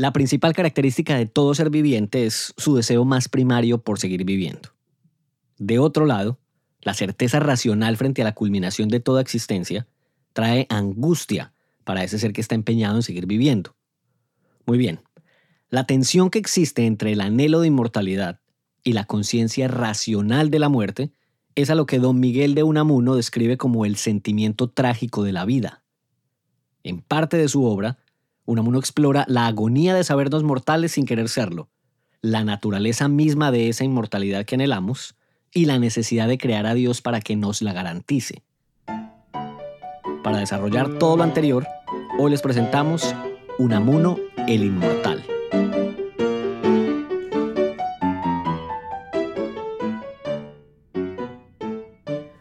La principal característica de todo ser viviente es su deseo más primario por seguir viviendo. De otro lado, la certeza racional frente a la culminación de toda existencia trae angustia para ese ser que está empeñado en seguir viviendo. Muy bien, la tensión que existe entre el anhelo de inmortalidad y la conciencia racional de la muerte es a lo que don Miguel de Unamuno describe como el sentimiento trágico de la vida. En parte de su obra, Unamuno explora la agonía de sabernos mortales sin querer serlo, la naturaleza misma de esa inmortalidad que anhelamos y la necesidad de crear a Dios para que nos la garantice. Para desarrollar todo lo anterior, hoy les presentamos Unamuno el Inmortal.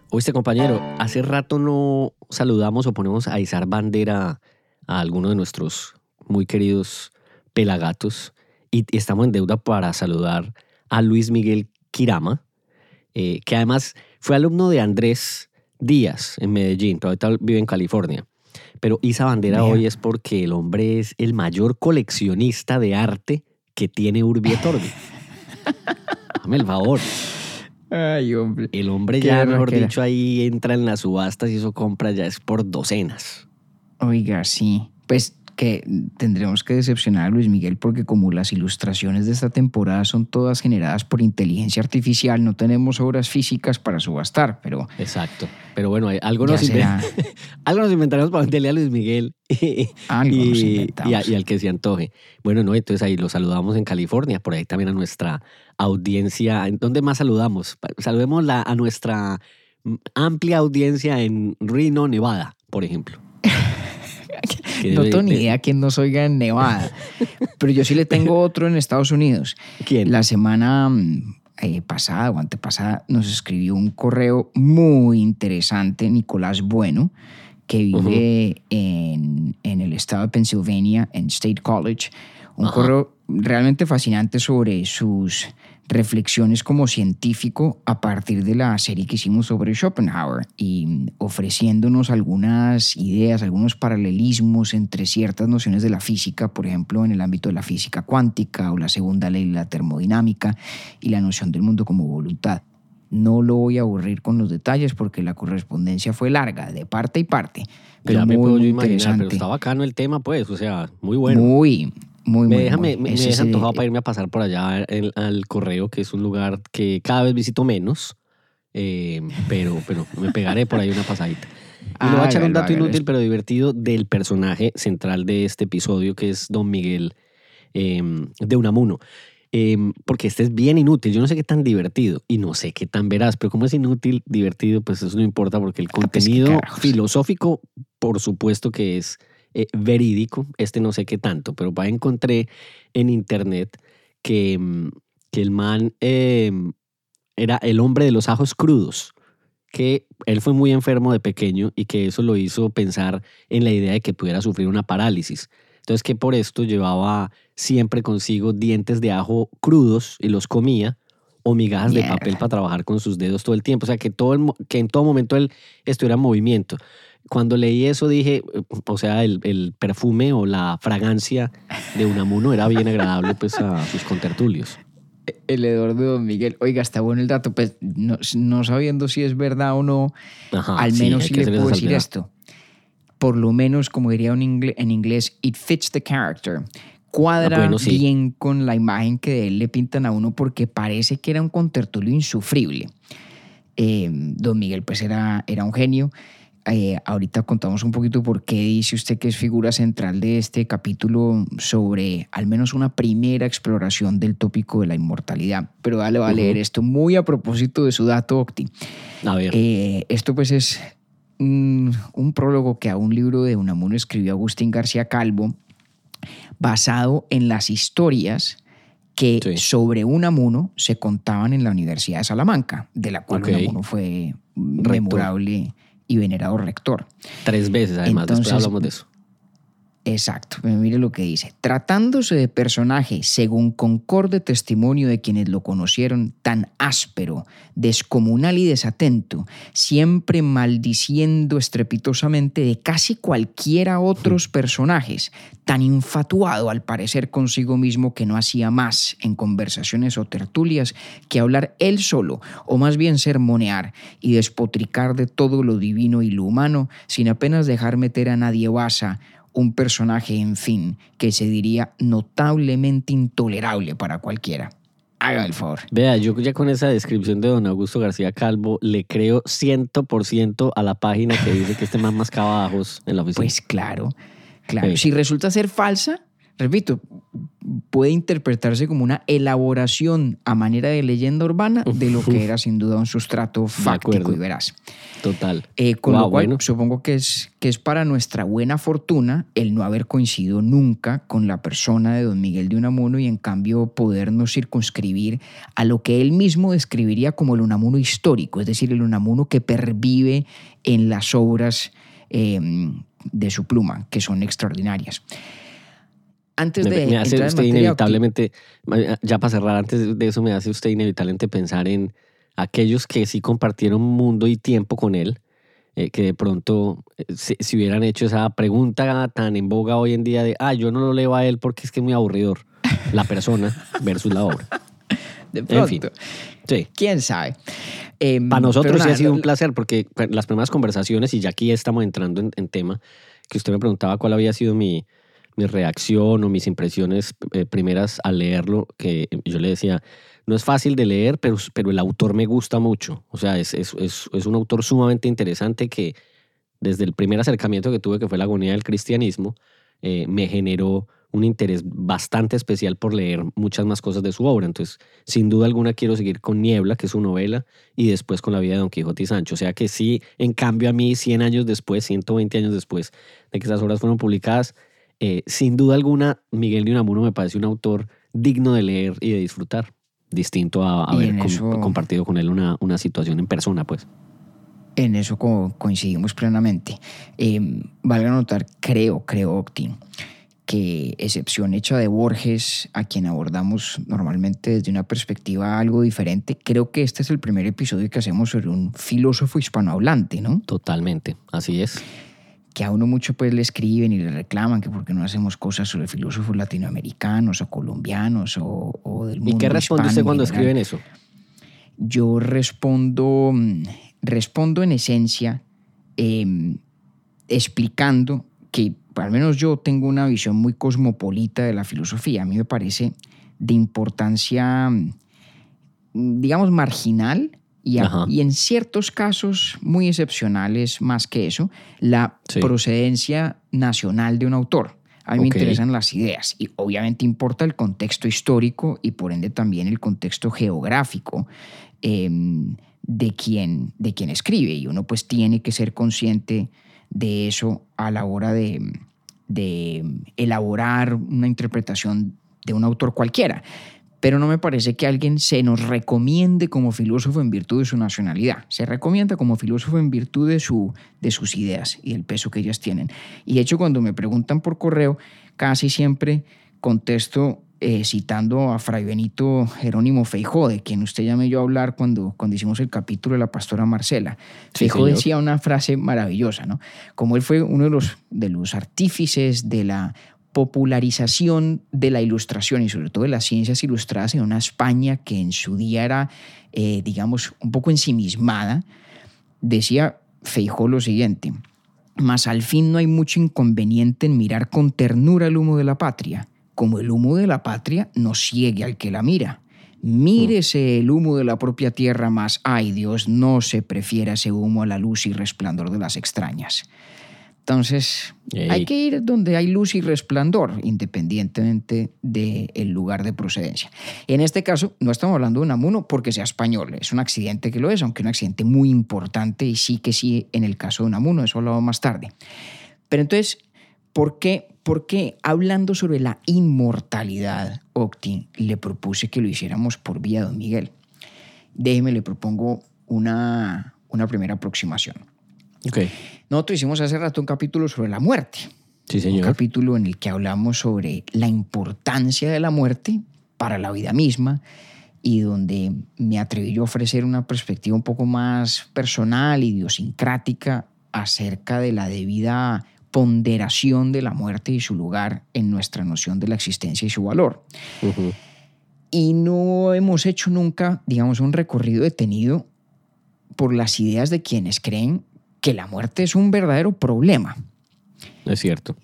Oíste compañero, hace rato no saludamos o ponemos a izar bandera a alguno de nuestros muy queridos pelagatos y estamos en deuda para saludar a Luis Miguel Kirama, eh, que además fue alumno de Andrés Díaz en Medellín, pero ahorita vive en California. Pero Isa Bandera hoy es porque el hombre es el mayor coleccionista de arte que tiene Urbi et Orbi. Dame el favor. Ay, hombre. El hombre ya, mejor dicho, ahí entra en las subastas y eso compra ya es por docenas. Oiga, sí. Pues que tendremos que decepcionar a Luis Miguel porque como las ilustraciones de esta temporada son todas generadas por inteligencia artificial, no tenemos obras físicas para subastar, pero... Exacto. Pero bueno, algo nos, algo nos inventaremos para venderle a Luis Miguel algo y, y, al que se antoje. Bueno, no, entonces ahí lo saludamos en California, por ahí también a nuestra audiencia. ¿Dónde más saludamos? Saludemos la, a nuestra amplia audiencia en Reno, Nevada, por ejemplo. No tengo ni idea quién nos oiga en Nevada. Pero yo sí le tengo otro en Estados Unidos. ¿Quién? La semana mm, eh, pasada o antepasada nos escribió un correo muy interesante, Nicolás Bueno, que vive en, el estado de Pennsylvania, en State College. Un correo realmente fascinante sobre sus reflexiones como científico a partir de la serie que hicimos sobre Schopenhauer y ofreciéndonos algunas ideas, algunos paralelismos entre ciertas nociones de la física, por ejemplo, en el ámbito de la física cuántica o la segunda ley de la termodinámica y la noción del mundo como voluntad. No lo voy a aburrir con los detalles porque la correspondencia fue larga, de parte y parte. Pero muy, me interesante. pero está bacano el tema, pues, o sea, muy bueno. Muy, muy, me muy, deja, Me, me deja antojado para irme a pasar por allá al correo, que es un lugar que cada vez visito menos, eh, pero, pero me pegaré por ahí una pasadita. Y le voy a echar un dato inútil pero divertido del personaje central de este episodio, que es Don Miguel eh, de Unamuno. Em, porque este es bien inútil. Yo no sé qué tan divertido y no sé qué tan veraz, pero como es inútil, divertido, pues eso no importa porque el ah, pues contenido filosófico, por supuesto que es eh, verídico. Este no sé qué tanto, pero para encontré en internet que, mm, que el man em, era el hombre de los ajos crudos que él fue muy enfermo de pequeño y que eso lo hizo pensar en la idea de que pudiera sufrir una parálisis. Entonces que por esto llevaba siempre consigo dientes de ajo crudos y los comía o migajas de papel para trabajar con sus dedos todo el tiempo. O sea, que, todo que en todo momento él estuviera en movimiento. Cuando leí eso dije, o sea, el, perfume o la fragancia de Unamuno era bien agradable pues a sus contertulios. El hedor de Don Miguel. Oiga, está bueno el dato. Pues no, sabiendo si es verdad o no, al menos sí, le puedo decir esto por lo menos, como diría en inglés, it fits the character. Cuadra ah, bien con la imagen que de él le pintan a uno porque parece que era un contertulio insufrible. Eh, don Miguel pues era, era un genio. Eh, ahorita contamos un poquito por qué dice usted que es figura central de este capítulo sobre al menos una primera exploración del tópico de la inmortalidad. Pero dale, va a leer esto muy a propósito de su dato, Octi. A ver. Eh, esto pues es un, prólogo que a un libro de Unamuno escribió Agustín García Calvo, basado en las historias que Sí. sobre Unamuno se contaban en la Universidad de Salamanca, de la cual Ok. Unamuno fue memorable y venerado rector. Tres veces, además, después hablamos de eso. Exacto, mire lo que dice. Tratándose de personaje, según concorde testimonio de quienes lo conocieron, tan áspero, descomunal y desatento, siempre maldiciendo estrepitosamente de casi cualquiera otros personajes, tan infatuado al parecer consigo mismo que no hacía más en conversaciones o tertulias que hablar él solo, o más bien sermonear y despotricar de todo lo divino y lo humano, sin apenas dejar meter a nadie basa un personaje, en fin, que se diría notablemente intolerable para cualquiera. Haga el favor. Vea, yo ya con esa descripción de don Augusto García Calvo le creo 100% a la página que dice que este man mascaba ajos en la oficina. Pues claro, claro. Sí. Si resulta ser falsa, repito, puede interpretarse como una elaboración a manera de leyenda urbana de lo que era sin duda un sustrato fáctico y veraz. Total. Eh, con lo cual, bueno. supongo que es, que es para nuestra buena fortuna el no haber coincidido nunca con la persona de don Miguel de Unamuno y en cambio podernos circunscribir a lo que él mismo describiría como el Unamuno histórico, es decir, el Unamuno que pervive en las obras eh, de su pluma, que son extraordinarias. Antes Me, de me hace en usted materia, inevitablemente, ya para cerrar, antes de eso me hace usted inevitablemente pensar en aquellos que sí compartieron mundo y tiempo con él, eh, que de pronto eh, si, si hubieran hecho esa pregunta tan en boga hoy en día de, ah, yo no lo leo a él porque es que es muy aburridor, la persona versus la obra. de En fin. pronto, Sí. quién sabe. Eh, Para nosotros sí nada, ha sido un placer porque pues, las primeras conversaciones, y ya aquí estamos entrando en, en tema, que usted me preguntaba cuál había sido mi, mi reacción o mis impresiones eh, primeras al leerlo, que yo le decía, no es fácil de leer, pero, pero el autor me gusta mucho. O sea, es, es, es, es un autor sumamente interesante que desde el primer acercamiento que tuve, que fue la agonía del cristianismo, eh, me generó un interés bastante especial por leer muchas más cosas de su obra. Entonces, sin duda alguna, quiero seguir con Niebla, que es su novela, y después con la vida de Don Quijote y Sancho. O sea que sí, en cambio a mí, 100 años después, 120 años después de que esas obras fueron publicadas, eh, sin duda alguna, Miguel de Unamuno me parece un autor digno de leer y de disfrutar, distinto a haber en com- eso- compartido con él una, una situación en persona, pues. En eso co- coincidimos plenamente. Eh, valga notar, creo, creo, Octi, que excepción hecha de Borges, a quien abordamos normalmente desde una perspectiva algo diferente, creo que este es el primer episodio que hacemos sobre un filósofo hispanohablante, ¿no? Totalmente, así es. Que a uno mucho pues le escriben y le reclaman que por qué no hacemos cosas sobre filósofos latinoamericanos o colombianos o, o del mundo ¿Y qué responde hispano usted cuando escriben eso? Yo respondo, mm, respondo en esencia eh, explicando que al menos yo tengo una visión muy cosmopolita de la filosofía. A mí me parece de importancia, mm, digamos, marginal y, a- Ajá. y en ciertos casos muy excepcionales, más que eso, la Sí. procedencia nacional de un autor. A mí me interesan las ideas y obviamente importa el contexto histórico y por ende también el contexto geográfico eh, de, quien, de quien escribe y uno pues tiene que ser consciente de eso a la hora de, de elaborar una interpretación de un autor cualquiera. Pero no me parece que alguien se nos recomiende como filósofo en virtud de su nacionalidad. Se recomienda como filósofo en virtud de, su, de sus ideas y el peso que ellas tienen. Y de hecho, cuando me preguntan por correo, casi siempre contesto eh, citando a Fray Benito Jerónimo Feijó, de quien usted ya me oyó hablar cuando, cuando hicimos el capítulo de la pastora Marcela. Sí, Feijó señor. decía una frase maravillosa, ¿no? Como él fue uno de los, de los artífices de la popularización de la ilustración y sobre todo de las ciencias ilustradas en una España que en su día era, eh, digamos, un poco ensimismada, decía Feijó lo siguiente, mas al fin no hay mucho inconveniente en mirar con ternura el humo de la patria, como el humo de la patria no ciegue al que la mira. Mírese el humo de la propia tierra, mas, ay Dios, no se prefiera ese humo a la luz y resplandor de las extrañas. Entonces, Ey. hay que ir donde hay luz y resplandor, independientemente del lugar de procedencia. En este caso, no estamos hablando de un amuno porque sea español, es un accidente que lo es, aunque un accidente muy importante y sí que sí en el caso de un amuno, eso hablado más tarde. Pero entonces, ¿por qué, porque hablando sobre la inmortalidad, Octi, le propuse que lo hiciéramos por vía Don Miguel. Déjeme, le propongo una, una primera aproximación. Ok. Nosotros hicimos hace rato un capítulo sobre la muerte. Sí, Un señor. capítulo en el que hablamos sobre la importancia de la muerte para la vida misma y donde me atreví yo a ofrecer una perspectiva un poco más personal, idiosincrática, acerca de la debida ponderación de la muerte y su lugar en nuestra noción de la existencia y su valor. Ujú. Y no hemos hecho nunca, digamos, un recorrido detenido por las ideas de quienes creen que la muerte es un verdadero problema. Es cierto.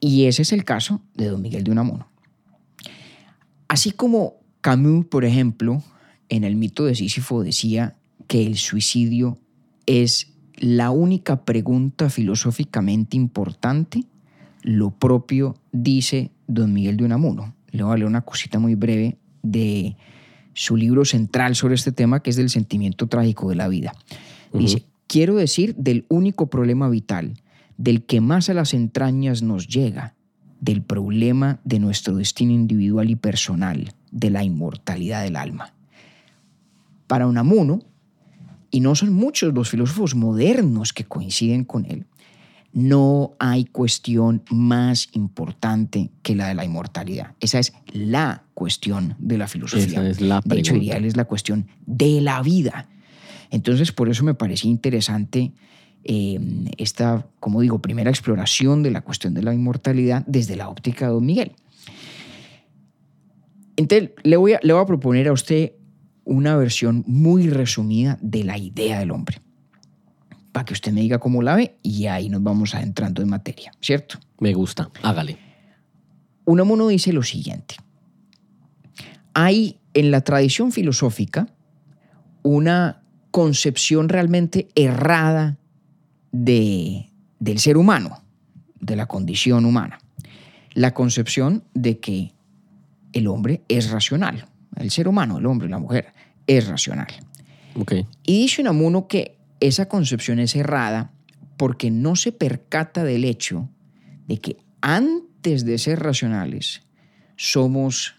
Y ese es el caso de Don Miguel de Unamuno. Así como Camus, por ejemplo, en el mito de Sísifo decía que el suicidio es la única pregunta filosóficamente importante, lo propio dice Don Miguel de Unamuno. Le voy a leer una cosita muy breve de su libro central sobre este tema, que es del sentimiento trágico de la vida. Dice, quiero decir del único problema vital, del que más a las entrañas nos llega, del problema de nuestro destino individual y personal, de la inmortalidad del alma. Para Unamuno, y no son muchos los filósofos modernos que coinciden con él, no hay cuestión más importante que la de la inmortalidad. Esa es la cuestión de la filosofía. Esa es la de hecho, pregunta. diría él, es la cuestión de la vida. Entonces, por eso me parecía interesante eh, esta, como digo, primera exploración de la cuestión de la inmortalidad desde la óptica de Don Miguel. Entonces, le voy a, le voy a proponer a usted una versión muy resumida de la idea del hombre, para que usted me diga cómo la ve y ahí nos vamos adentrando en materia, ¿cierto? Me gusta. Hágale. Unamuno dice lo siguiente. Hay en la tradición filosófica una concepción realmente errada de, del ser humano, de la condición humana. La concepción de que el hombre es racional. El ser humano, el hombre, la mujer, es racional. Ok. Y dice Unamuno que esa concepción es errada porque no se percata del hecho de que antes de ser racionales somos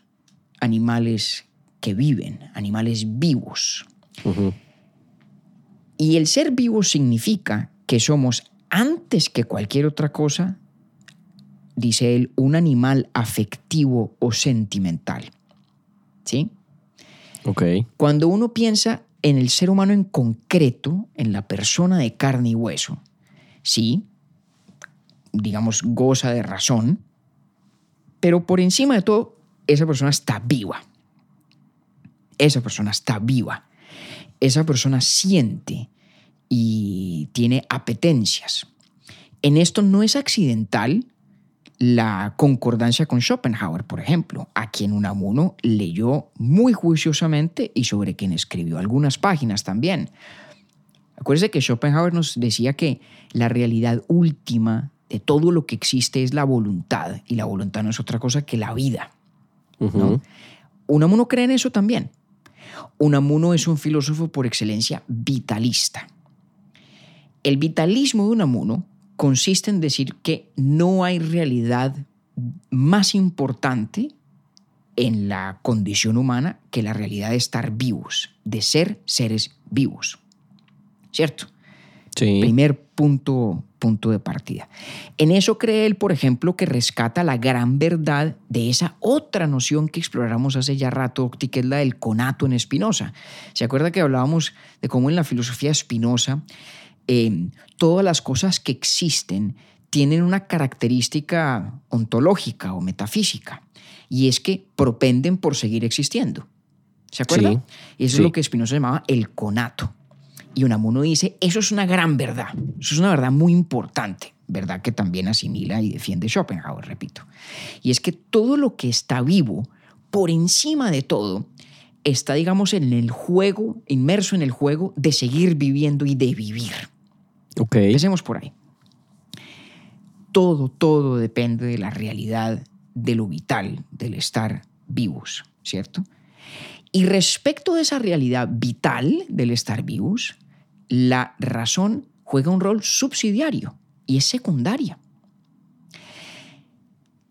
animales que viven, animales vivos. Ujú. Y el ser vivo significa que somos, antes que cualquier otra cosa, dice él, un animal afectivo o sentimental. ¿Sí? Ok. Cuando uno piensa en el ser humano en concreto, en la persona de carne y hueso, sí, digamos, goza de razón, pero por encima de todo, esa persona está viva. Esa persona está viva. Esa persona siente y tiene apetencias. En esto no es accidental la concordancia con Schopenhauer, por ejemplo, a quien Unamuno leyó muy juiciosamente y sobre quien escribió algunas páginas también. Acuérdese que Schopenhauer nos decía que la realidad última de todo lo que existe es la voluntad, y la voluntad no es otra cosa que la vida. Ujú. ¿no? Unamuno cree en eso también. Unamuno es un filósofo por excelencia vitalista. El vitalismo de Unamuno consiste en decir que no hay realidad más importante en la condición humana que la realidad de estar vivos, de ser seres vivos. ¿Cierto? Sí. Primer punto, punto de partida. En eso cree él, por ejemplo, que rescata la gran verdad de esa otra noción que exploramos hace ya rato, que es la del conato en Spinoza. ¿Se acuerda que hablábamos de cómo en la filosofía Spinoza eh, todas las cosas que existen tienen una característica ontológica o metafísica, y es que propenden por seguir existiendo. ¿Se acuerda? Sí, y eso sí. es lo que Spinoza llamaba el conato. Y Unamuno dice, eso es una gran verdad, eso es una verdad muy importante, verdad que también asimila y defiende Schopenhauer, repito. Y es que todo lo que está vivo, por encima de todo, está, digamos, en el juego, inmerso en el juego de seguir viviendo y de vivir. Ok. Empecemos por ahí. Todo, todo depende de la realidad de lo vital, del estar vivos, ¿cierto? Y respecto de esa realidad vital del estar vivos, la razón juega un rol subsidiario y es secundaria.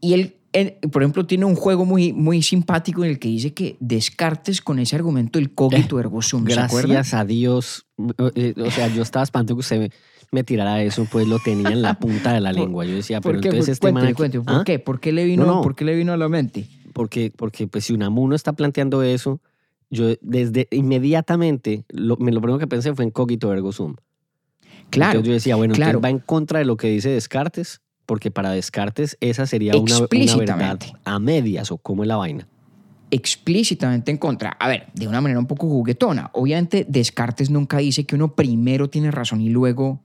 Y él, él, por ejemplo, tiene un juego muy, muy simpático en el que dice que Descartes con ese argumento del cogito ergo sum. Gracias a Dios. eh, O sea, yo estaba espantado que usted me, me tirara eso, pues lo tenía en la punta de la lengua. Yo decía, pero entonces este man cuénteme, ¿Por ¿Ah? qué? ¿Por qué le vino, No, no. ¿por qué le vino a la mente? Porque, porque pues si Unamuno está planteando eso, yo desde inmediatamente lo, me lo primero que pensé fue en cogito ergo sum. Claro. Entonces yo decía, bueno, claro. va en contra de lo que dice Descartes, porque para Descartes esa sería una, una verdad a medias o cómo es la vaina. explícitamente en contra. A ver, de una manera un poco juguetona. Obviamente Descartes nunca dice que uno primero tiene razón y luego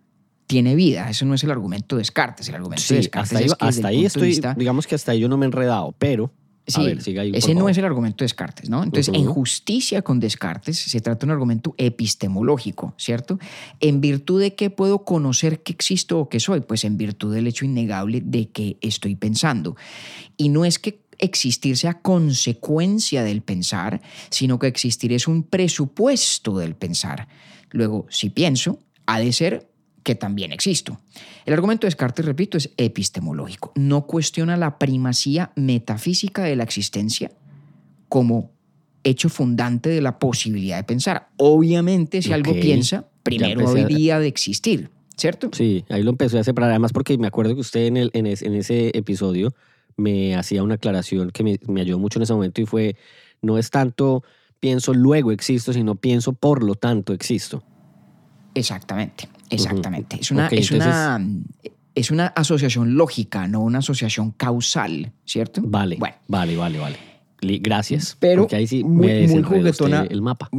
tiene vida. Eso no es el argumento de Descartes. El argumento de Descartes hasta ahí, que hasta ahí estoy, vista- digamos que hasta ahí yo no me he enredado, pero Sí, ver, ahí, ese no es el argumento de Descartes, ¿no? Entonces, en Ujú. justicia con Descartes se trata de un argumento epistemológico, ¿cierto? ¿En virtud de qué puedo conocer que existo o que soy? Pues en virtud del hecho innegable de que estoy pensando. Y no es que existir sea consecuencia del pensar, sino que existir es un presupuesto del pensar. Luego, si pienso, ha de ser que también existo. El argumento de Descartes, repito, es epistemológico. No cuestiona la primacía metafísica de la existencia como hecho fundante de la posibilidad de pensar. Obviamente, si algo piensa, primero a- habría de existir, ¿cierto? Sí, ahí lo empecé a separar, además porque me acuerdo que usted en, el, en, es- en ese episodio me hacía una aclaración que me, me ayudó mucho en ese momento y fue, no es tanto pienso luego existo, sino pienso por lo tanto existo. Exactamente, exactamente. Es, una, es, una, es una asociación lógica, no una asociación causal, ¿cierto? Vale, Bueno, vale, vale, vale. Gracias. Pero porque ahí sí muy- me juguetona. el mapa.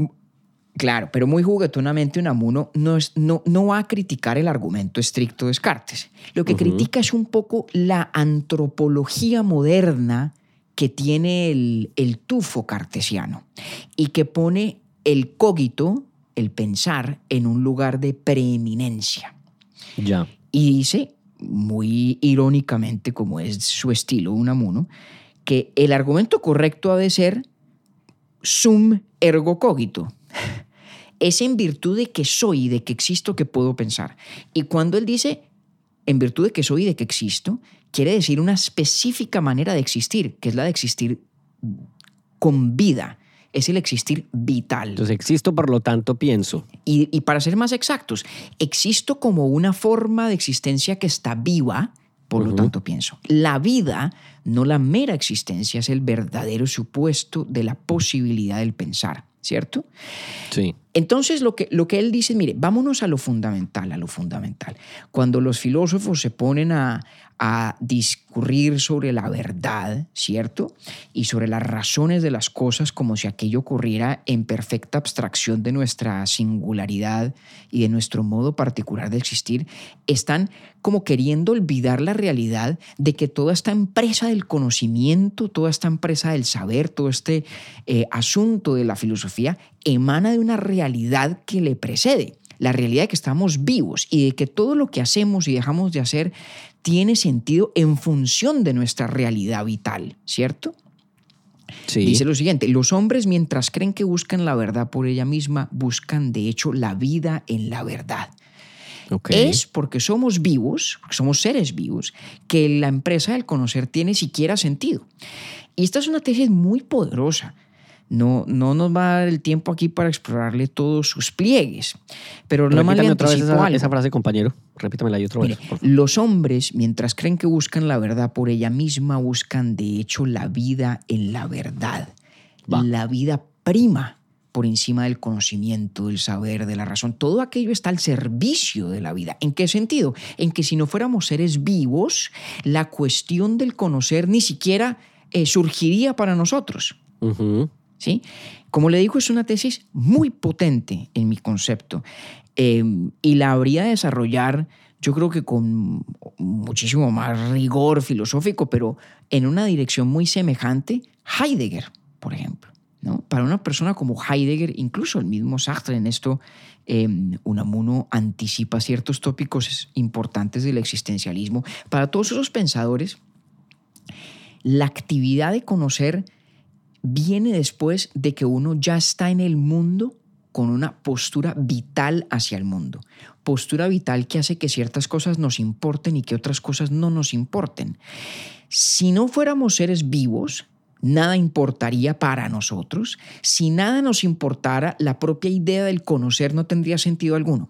Claro, pero muy juguetonamente Unamuno no, es, no, no va a criticar el argumento estricto de Descartes. Lo que critica es un poco la antropología moderna que tiene el, el tufo cartesiano y que pone el cogito, el pensar, en un lugar de preeminencia. Ya. Y dice, muy irónicamente, como es su estilo Unamuno, que el argumento correcto ha de ser sum ergo cogito. Es en virtud de que soy y de que existo que puedo pensar. Y cuando él dice en virtud de que soy y de que existo, quiere decir una específica manera de existir, que es la de existir con vida. Es el existir vital. Entonces existo, por lo tanto pienso. Y, y para ser más exactos, existo como una forma de existencia que está viva, por lo tanto pienso. La vida, no la mera existencia, es el verdadero supuesto de la posibilidad del pensar, ¿cierto? Sí. Entonces lo que, lo que él dice, mire, vámonos a lo fundamental, a lo fundamental. Cuando los filósofos se ponen a, a discurrir sobre la verdad, ¿cierto? Y sobre las razones de las cosas como si aquello ocurriera en perfecta abstracción de nuestra singularidad y de nuestro modo particular de existir, están como queriendo olvidar la realidad de que toda esta empresa del conocimiento, toda esta empresa del saber, todo este eh, asunto de la filosofía emana de una realidad que le precede, la realidad de que estamos vivos y de que todo lo que hacemos y dejamos de hacer tiene sentido en función de nuestra realidad vital, ¿cierto? Sí. Dice lo siguiente, los hombres mientras creen que buscan la verdad por ella misma, buscan de hecho la vida en la verdad. Ok. Es porque somos vivos, somos seres vivos, que la empresa del conocer tiene siquiera sentido. Y esta es una tesis muy poderosa. No, no nos va a dar el tiempo aquí para explorarle todos sus pliegues. Pero no más le otra vez esa, frase, compañero. Repítamela ahí otra vez. Mire, por favor. los hombres, mientras creen que buscan la verdad por ella misma, buscan de hecho la vida en la verdad. Va. La vida prima por encima del conocimiento, del saber, de la razón. Todo aquello está al servicio de la vida. ¿En qué sentido? En que si no fuéramos seres vivos, la cuestión del conocer ni siquiera eh, surgiría para nosotros. ¿Sí? Como le digo, es una tesis muy potente en mi concepto eh, y la habría de desarrollar, yo creo que con muchísimo más rigor filosófico, pero en una dirección muy semejante, Heidegger, por ejemplo. ¿no? Para una persona como Heidegger, incluso el mismo Sartre en esto, eh, Unamuno anticipa ciertos tópicos importantes del existencialismo. Para todos esos pensadores, la actividad de conocer viene después de que uno ya está en el mundo con una postura vital hacia el mundo. Postura vital que hace que ciertas cosas nos importen y que otras cosas no nos importen. Si no fuéramos seres vivos, nada importaría para nosotros. Si nada nos importara, la propia idea del conocer no tendría sentido alguno.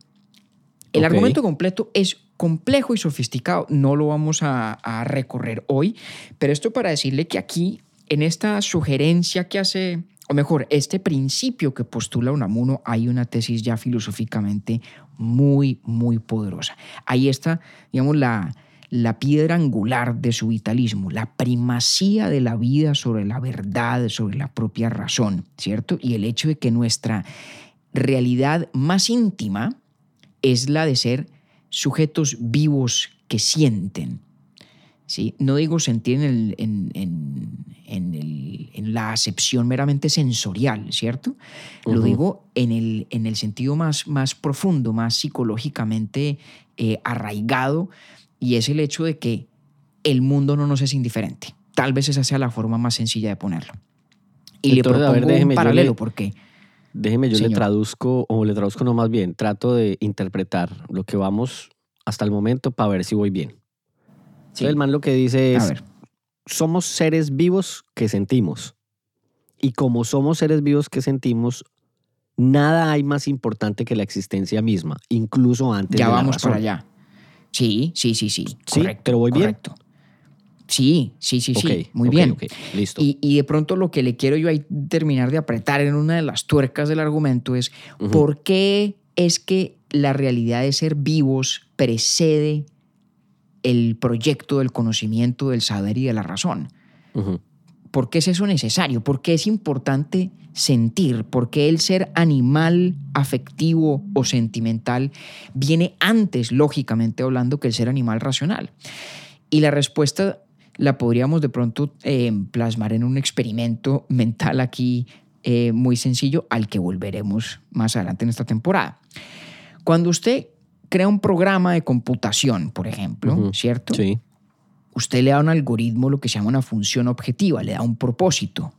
El argumento completo es complejo y sofisticado, no lo vamos a, a recorrer hoy, pero esto para decirle que aquí, en esta sugerencia que hace, o mejor, este principio que postula Unamuno, hay una tesis ya filosóficamente muy, muy poderosa. Ahí está, digamos, la, la piedra angular de su vitalismo, la primacía de la vida sobre la verdad, sobre la propia razón, ¿cierto? Y el hecho de que nuestra realidad más íntima es la de ser sujetos vivos que sienten. ¿sí? No digo sentir en, en el- en la acepción meramente sensorial, ¿cierto? Lo Ujú. digo en el, en el sentido más, más profundo, más psicológicamente eh, arraigado, y es el hecho de que el mundo no nos es indiferente. Tal vez esa sea la forma más sencilla de ponerlo. Y le a ver, propongo déjeme, un paralelo, le- porque Déjeme, yo le traduzco, o le traduzco no más bien, trato de interpretar lo que vamos hasta el momento para ver si voy bien. Sí. Entonces, el man lo que dice es, somos seres vivos que sentimos. Y como somos seres vivos que sentimos, nada hay más importante que la existencia misma, incluso antes ya de la vamos razón. para allá. Sí, sí, sí, sí. Sí, correcto, pero voy bien. Sí, sí, sí, sí. Muy bien. ok, listo. Y, y de pronto lo que le quiero yo ahí terminar de apretar en una de las tuercas del argumento es por qué es que la realidad de ser vivos precede el proyecto del conocimiento, del saber y de la razón. Ujú. ¿Por qué es eso necesario? ¿Por qué es importante sentir? ¿Por qué el ser animal afectivo o sentimental viene antes, lógicamente hablando, que el ser animal racional? Y la respuesta la podríamos de pronto eh, plasmar en un experimento mental aquí eh, muy sencillo al que volveremos más adelante en esta temporada. Cuando usted crea un programa de computación, por ejemplo. ¿cierto? Sí. Usted le da a un algoritmo lo que se llama una función objetiva, le da un propósito,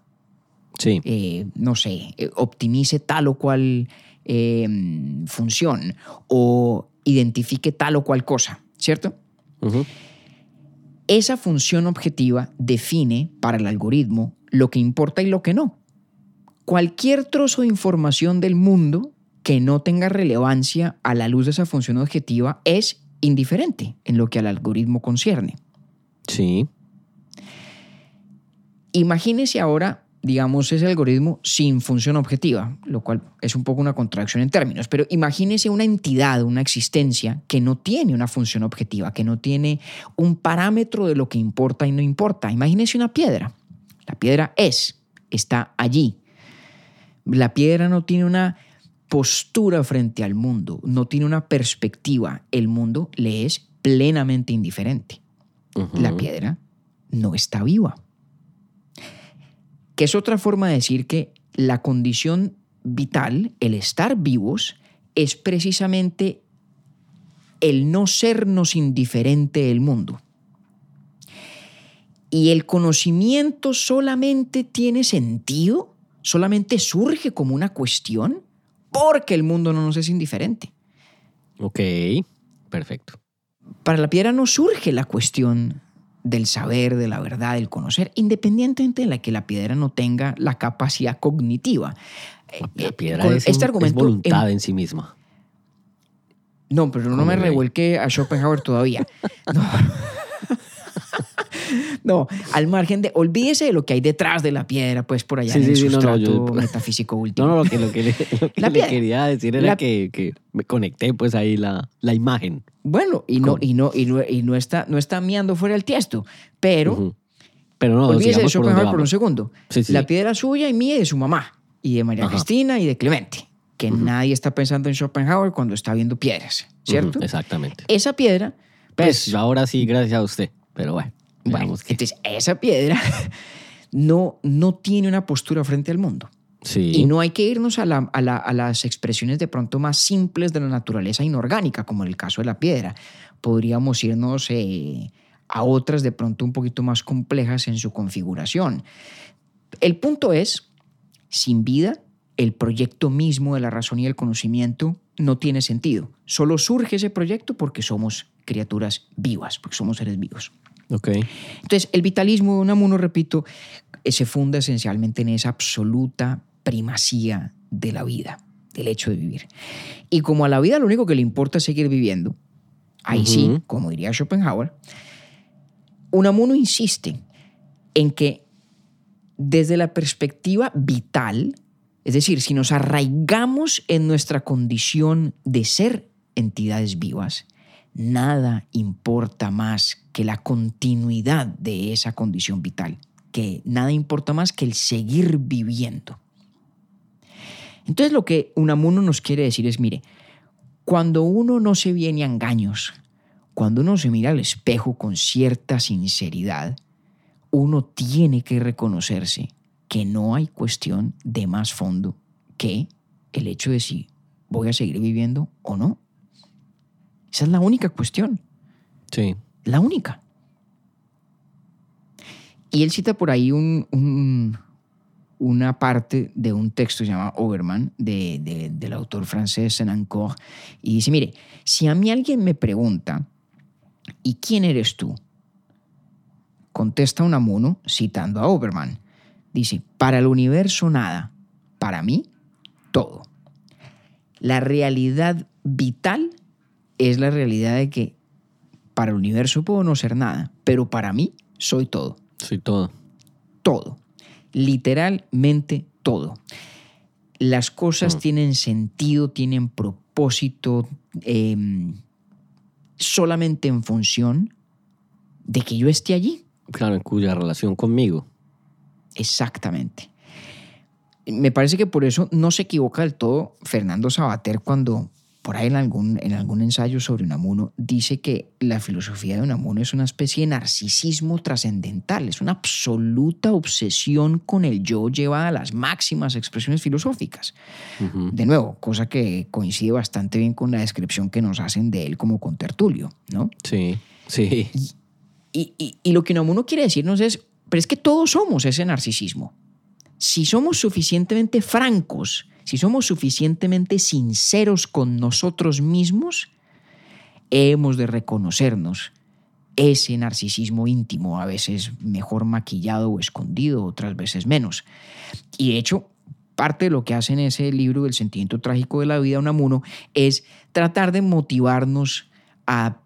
Sí. eh, no sé, eh, optimice tal o cual eh, función o identifique tal o cual cosa, ¿cierto? Esa función objetiva define para el algoritmo lo que importa y lo que no. Cualquier trozo de información del mundo que no tenga relevancia a la luz de esa función objetiva es indiferente en lo que al algoritmo concierne. Sí. Imagínese ahora, digamos, ese algoritmo sin función objetiva, lo cual es un poco una contracción en términos, pero imagínese una entidad, una existencia que no tiene una función objetiva, que no tiene un parámetro de lo que importa y no importa. Imagínese una piedra. La piedra es, está allí. La piedra no tiene una postura frente al mundo, no tiene una perspectiva. El mundo le es plenamente indiferente la piedra no está viva. Que es otra forma de decir que la condición vital, el estar vivos, es precisamente el no sernos indiferente del mundo. Y el conocimiento solamente tiene sentido, solamente surge como una cuestión porque el mundo no nos es indiferente. Ok. Perfecto. Para la piedra no surge la cuestión del saber, de la verdad, del conocer, independientemente de la que la piedra no tenga la capacidad cognitiva. La Eh, piedra con es, este es voluntad en- en sí misma. no, pero no ¿Cómo me revuelque a Schopenhauer todavía. No. No, al margen de, olvídese de lo que hay detrás de la piedra, pues por allá Sí, en el sí, no, no, sustrato yo- metafísico último. No, no, lo que, lo que le, lo que La le piedra. quería decir era La- que, que me conecté pues ahí la, la imagen. Bueno, y no, Con- y no, y no, y no está, no está miando fuera el tiesto, pero. Pero no, olvídese de sigamos por Schopenhauer por un segundo. Sí, la piedra suya y mía y de su mamá, y de María Ajá. Cristina y de Clemente, que nadie está pensando en Schopenhauer cuando está viendo piedras, ¿cierto? Exactamente. Esa piedra, Pues, pues, ahora sí, gracias a usted. Pero bueno, bueno, entonces esa piedra no, no tiene una postura frente al mundo. Sí. Y no hay que irnos a, la- a la- a las expresiones de pronto más simples de la naturaleza inorgánica, como en el caso de la piedra. Podríamos irnos eh, a otras de pronto un poquito más complejas en su configuración. El punto es, sin vida el proyecto mismo de la razón y el conocimiento no tiene sentido. Solo surge ese proyecto porque somos criaturas vivas, porque somos seres vivos. Okay. Entonces, el vitalismo de Unamuno, repito, eh, se funda esencialmente en esa absoluta primacía de la vida, del hecho de vivir. Y como a la vida lo único que le importa es seguir viviendo, ahí sí, como diría Schopenhauer, Unamuno insiste en que desde la perspectiva vital, es decir, si nos arraigamos en nuestra condición de ser entidades vivas, nada importa más que la continuidad de esa condición vital, que nada importa más que el seguir viviendo. Entonces lo que Unamuno nos quiere decir es, mire, cuando uno no se viene a engaños, cuando uno se mira al espejo con cierta sinceridad, uno tiene que reconocerse que no hay cuestión de más fondo que el hecho de si voy a seguir viviendo o no. Esa es la única cuestión. Sí. La única. Y él cita por ahí un, una parte de un texto llamado Overman de, del autor francés Senancourt y dice, mire, si a mí alguien me pregunta, ¿y quién eres tú? Contesta Unamuno citando a Overman. Dice, para el universo nada, para mí todo. La realidad vital es la realidad de que para el universo puedo no ser nada, pero para mí soy todo. Soy todo. Todo. Literalmente todo. Las cosas mm. tienen sentido, tienen propósito, em, solamente en función de que yo esté allí. Claro, en cuya relación conmigo. Exactamente. Me parece que por eso no se equivoca del todo Fernando Sabater cuando por ahí en algún, en algún ensayo sobre Unamuno, dice que la filosofía de Unamuno es una especie de narcisismo trascendental, es una absoluta obsesión con el yo llevada a las máximas expresiones filosóficas. De nuevo, cosa que coincide bastante bien con la descripción que nos hacen de él como contertulio, ¿no? Sí, sí. Y, y, y lo que Unamuno quiere decirnos es, pero es que todos somos ese narcisismo. Si somos suficientemente francos, si somos suficientemente sinceros con nosotros mismos, hemos de reconocernos ese narcisismo íntimo, a veces mejor maquillado o escondido, otras veces menos. Y de hecho, parte de lo que hace en ese libro, El sentimiento trágico de la vida, Unamuno, es tratar de motivarnos a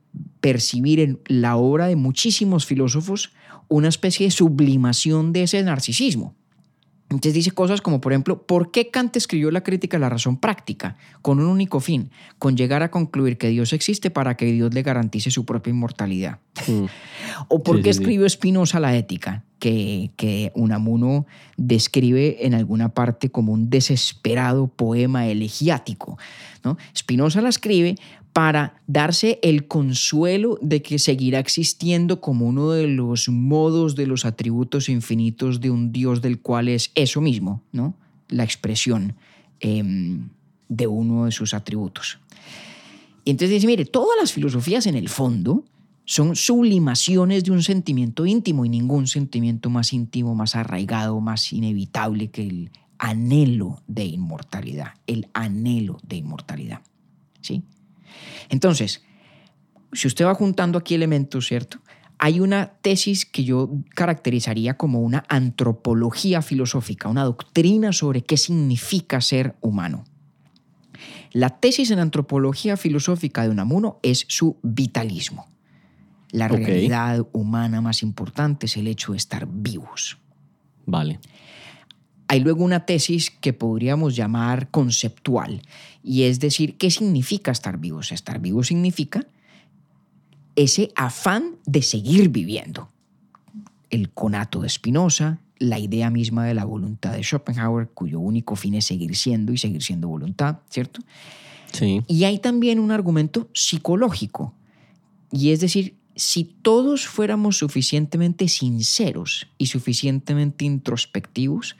percibir en la obra de muchísimos filósofos una especie de sublimación de ese narcisismo. Entonces dice cosas como, por ejemplo, ¿por qué Kant escribió la crítica a la razón práctica? Con un único fin, con llegar a concluir que Dios existe para que Dios le garantice su propia inmortalidad. Mm. ¿O por qué escribió Spinoza la ética? Que, que Unamuno describe en alguna parte como un desesperado poema elegiático. ¿no? Spinoza la escribe para darse el consuelo de que seguirá existiendo como uno de los modos de los atributos infinitos de un Dios del cual es eso mismo, ¿no? la expresión em, de uno de sus atributos. Y entonces dice, mire, todas las filosofías en el fondo son sublimaciones de un sentimiento íntimo y ningún sentimiento más íntimo, más arraigado, más inevitable que el anhelo de inmortalidad, el anhelo de inmortalidad. ¿Sí? Entonces, si usted va juntando aquí elementos, ¿cierto? Hay una tesis que yo caracterizaría como una antropología filosófica, una doctrina sobre qué significa ser humano. La tesis en antropología filosófica de Unamuno es su vitalismo. La realidad humana más importante es el hecho de estar vivos. Vale. Hay luego una tesis que podríamos llamar conceptual, y es decir, ¿qué significa estar vivos? Estar vivo significa ese afán de seguir viviendo. El conato de Spinoza, la idea misma de la voluntad de Schopenhauer, cuyo único fin es seguir siendo y seguir siendo voluntad, ¿cierto? Sí. Y hay también un argumento psicológico, y es decir, si todos fuéramos suficientemente sinceros y suficientemente introspectivos,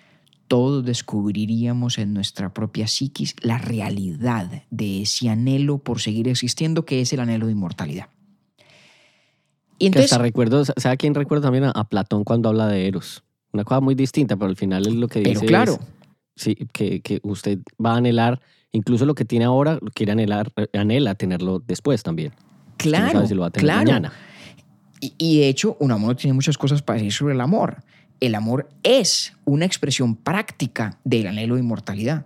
todos descubriríamos en nuestra propia psiquis la realidad de ese anhelo por seguir existiendo, que es el anhelo de inmortalidad. Y entonces, que hasta recuerdo, ¿sabe quién recuerda también a, Platón cuando habla de Eros? Una cosa muy distinta, pero al final es lo que dice. Pero claro, sí, que, que usted va a anhelar, incluso lo que tiene ahora, quiere anhelar, anhela tenerlo después también. Claro, no sabe si lo va a tener claro. mañana. Y, y de hecho, un amor tiene muchas cosas para decir sobre el amor. El amor es una expresión práctica del anhelo de inmortalidad.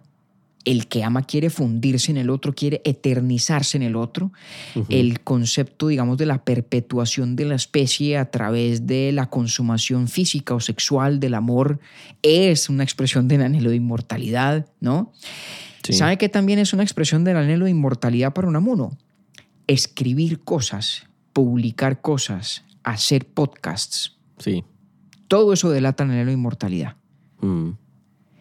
El que ama quiere fundirse en el otro, quiere eternizarse en el otro. El concepto, digamos, de la perpetuación de la especie a través de la consumación física o sexual del amor es una expresión del anhelo de inmortalidad, ¿no? Sí. ¿Sabe que también es una expresión del anhelo de inmortalidad para un amuno? Escribir cosas, publicar cosas, hacer podcasts. Sí. Todo eso delata el anhelo de inmortalidad. Mm.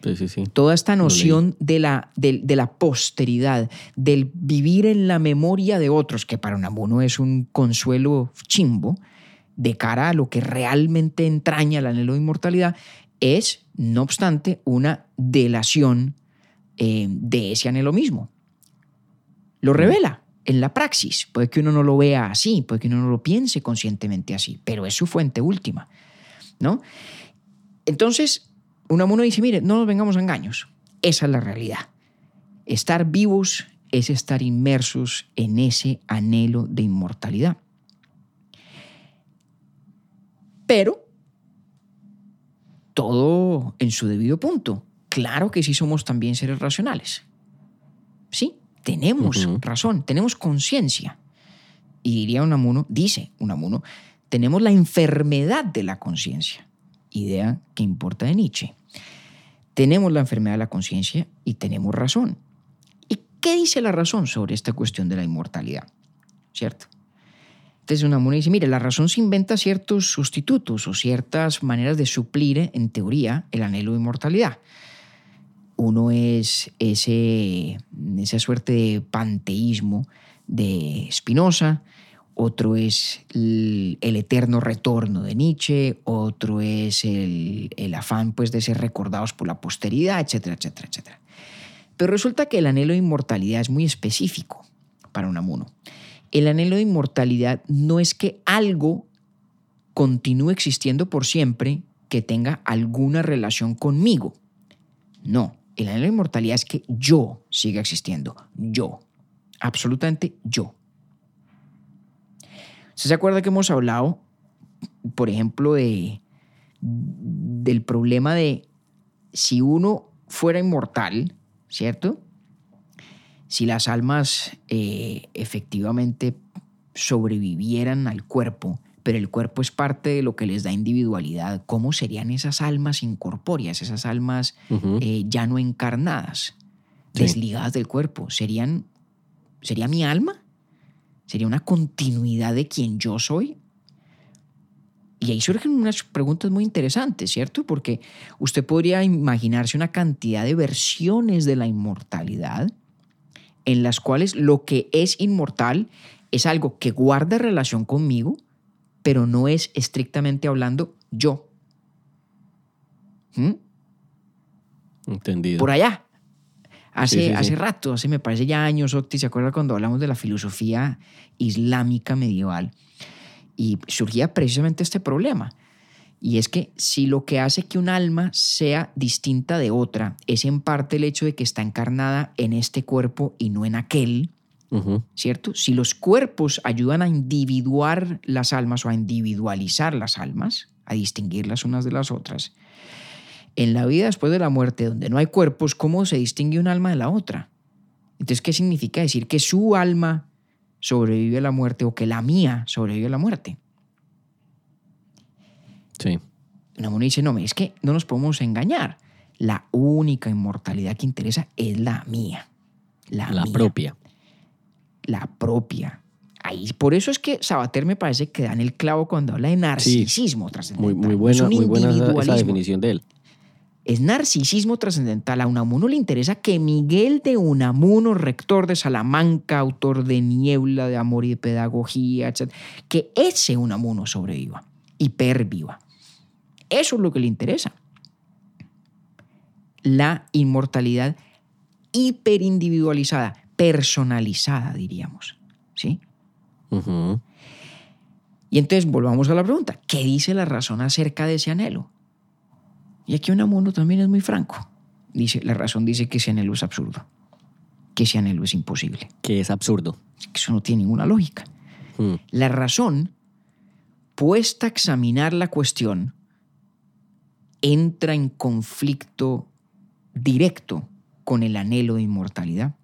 Sí, sí, sí. Toda esta noción de la, de, de la posteridad, del vivir en la memoria de otros, que para un amuno es un consuelo chimbo, de cara a lo que realmente entraña el anhelo de inmortalidad, es, no obstante, una delación eh, de ese anhelo mismo. Lo revela en la praxis. Puede que uno no lo vea así, puede que uno no lo piense conscientemente así, pero es su fuente última. ¿No? Entonces, un amuno dice, mire, no nos vengamos a engaños. Esa es la realidad. Estar vivos es estar inmersos en ese anhelo de inmortalidad. Pero todo en su debido punto. Claro que sí somos también seres racionales. Sí, tenemos razón, tenemos conciencia. Y diría Unamuno, dice Unamuno, tenemos la enfermedad de la conciencia, idea que importa de Nietzsche. Tenemos la enfermedad de la conciencia y tenemos razón. ¿Y qué dice la razón sobre esta cuestión de la inmortalidad? ¿Cierto? Entonces Unamuno dice, mire, la razón se inventa ciertos sustitutos o ciertas maneras de suplir, en teoría, el anhelo de inmortalidad. Uno es ese, esa suerte de panteísmo de Spinoza, otro es el, eterno retorno de Nietzsche, otro es el, afán pues, de ser recordados por la posteridad, etcétera, etcétera, etcétera. Pero resulta que el anhelo de inmortalidad es muy específico para Unamuno. El anhelo de inmortalidad no es que algo continúe existiendo por siempre que tenga alguna relación conmigo. No, el anhelo de inmortalidad es que yo siga existiendo, yo, absolutamente yo. ¿Usted se acuerda que hemos hablado, por ejemplo, de, del problema de si uno fuera inmortal, ¿cierto? Si las almas eh, efectivamente sobrevivieran al cuerpo, pero el cuerpo es parte de lo que les da individualidad, ¿cómo serían esas almas incorpóreas, esas almas eh, ya no encarnadas, Sí. desligadas del cuerpo? ¿Serían, ¿Sería mi alma? ¿Sería una continuidad de quien yo soy? Y ahí surgen unas preguntas muy interesantes, ¿cierto? Porque usted podría imaginarse una cantidad de versiones de la inmortalidad en las cuales lo que es inmortal es algo que guarda relación conmigo, pero no es estrictamente hablando yo. ¿Mm? Entendido. Por allá. Hace, Sí, sí, sí. hace rato, hace me parece ya años, Octi, ¿se acuerda cuando hablamos de la filosofía islámica medieval? Y surgía precisamente este problema. Y es que si lo que hace que un alma sea distinta de otra es en parte el hecho de que está encarnada en este cuerpo y no en aquel. ¿cierto? Si los cuerpos ayudan a individuar las almas o a individualizar las almas, a distinguirlas unas de las otras, en la vida después de la muerte, donde no hay cuerpos, ¿cómo se distingue un alma de la otra? Entonces, ¿qué significa decir que su alma sobrevive a la muerte o que la mía sobrevive a la muerte? Sí. Unamuno dice, no, es que no nos podemos engañar. La única inmortalidad que interesa es la mía. La, La mía. propia. la propia. Ahí, por eso es que Sabater me parece que da en el clavo cuando habla de narcisismo trascendental. Muy, muy Es buena, un muy buena esa- esa, individualismo. definición de él. Es narcisismo trascendental. A Unamuno le interesa que Miguel de Unamuno, rector de Salamanca, autor de Niebla, de Amor y de Pedagogía, etc., que ese Unamuno sobreviva y perviva. Eso es lo que le interesa. La inmortalidad hiperindividualizada, personalizada, diríamos. ¿Sí? Y entonces volvamos a la pregunta, ¿qué dice la razón acerca de ese anhelo? Y aquí Unamuno también es muy franco. dice, la razón dice que ese anhelo es absurdo, que ese anhelo es imposible, Que es absurdo. eso no tiene ninguna lógica. Mm, La razón, puesta a examinar la cuestión, entra en conflicto directo con el anhelo de inmortalidad.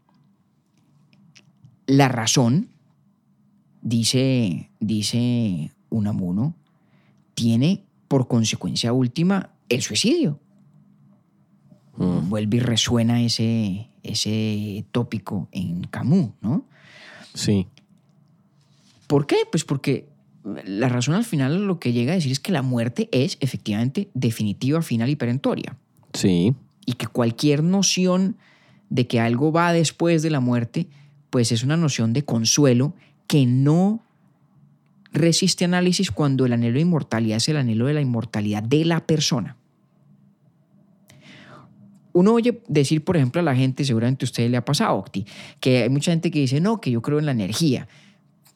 La razón, dice, dice Unamuno, tiene por consecuencia última el suicidio. mm. Vuelve y resuena ese, ese tópico en Camus, ¿no? Sí. ¿Por qué? Pues porque la razón al final lo que llega a decir es que la muerte es efectivamente definitiva, final y perentoria. Sí. Y que cualquier noción de que algo va después de la muerte, pues es una noción de consuelo que no resiste análisis cuando el anhelo de inmortalidad es el anhelo de la inmortalidad de la persona. Uno oye decir, por ejemplo, a la gente, seguramente a usted le ha pasado, Octi, que hay mucha gente que dice, no, que yo creo en la energía.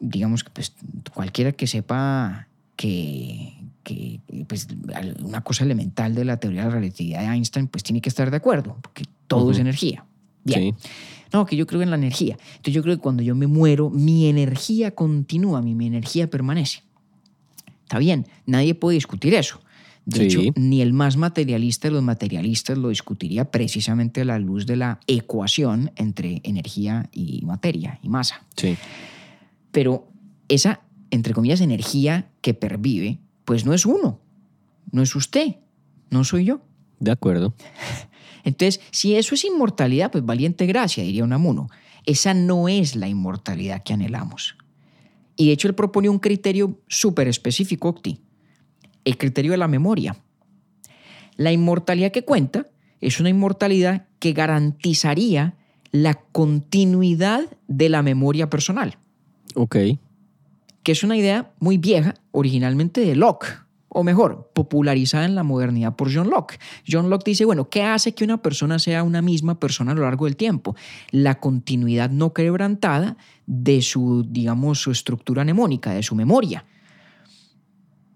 Digamos que pues, cualquiera que sepa que, que, pues, una cosa elemental de la teoría de la relatividad de Einstein, pues tiene que estar de acuerdo, porque todo es energía. Bien. Sí. No, que yo creo en la energía. Entonces yo creo que cuando yo me muero, mi energía continúa, mi, mi energía permanece. Está bien, nadie puede discutir eso. De Sí. hecho, ni el más materialista de los materialistas lo discutiría precisamente a la luz de la ecuación entre energía y materia y masa. Sí. Pero esa, entre comillas, energía que pervive, pues no es uno, no es usted, no soy yo. De acuerdo. Entonces, si eso es inmortalidad, pues valiente gracia, diría Unamuno. Esa no es la inmortalidad que anhelamos. Y de hecho él propone un criterio súper específico, Octi, el criterio de la memoria. La inmortalidad que cuenta es una inmortalidad que garantizaría la continuidad de la memoria personal, Ok. que es una idea muy vieja, originalmente de Locke, o mejor, popularizada en la modernidad por John Locke. John Locke dice, bueno, ¿qué hace que una persona sea una misma persona a lo largo del tiempo? La continuidad no quebrantada de su, digamos, su estructura mnemónica, de su memoria.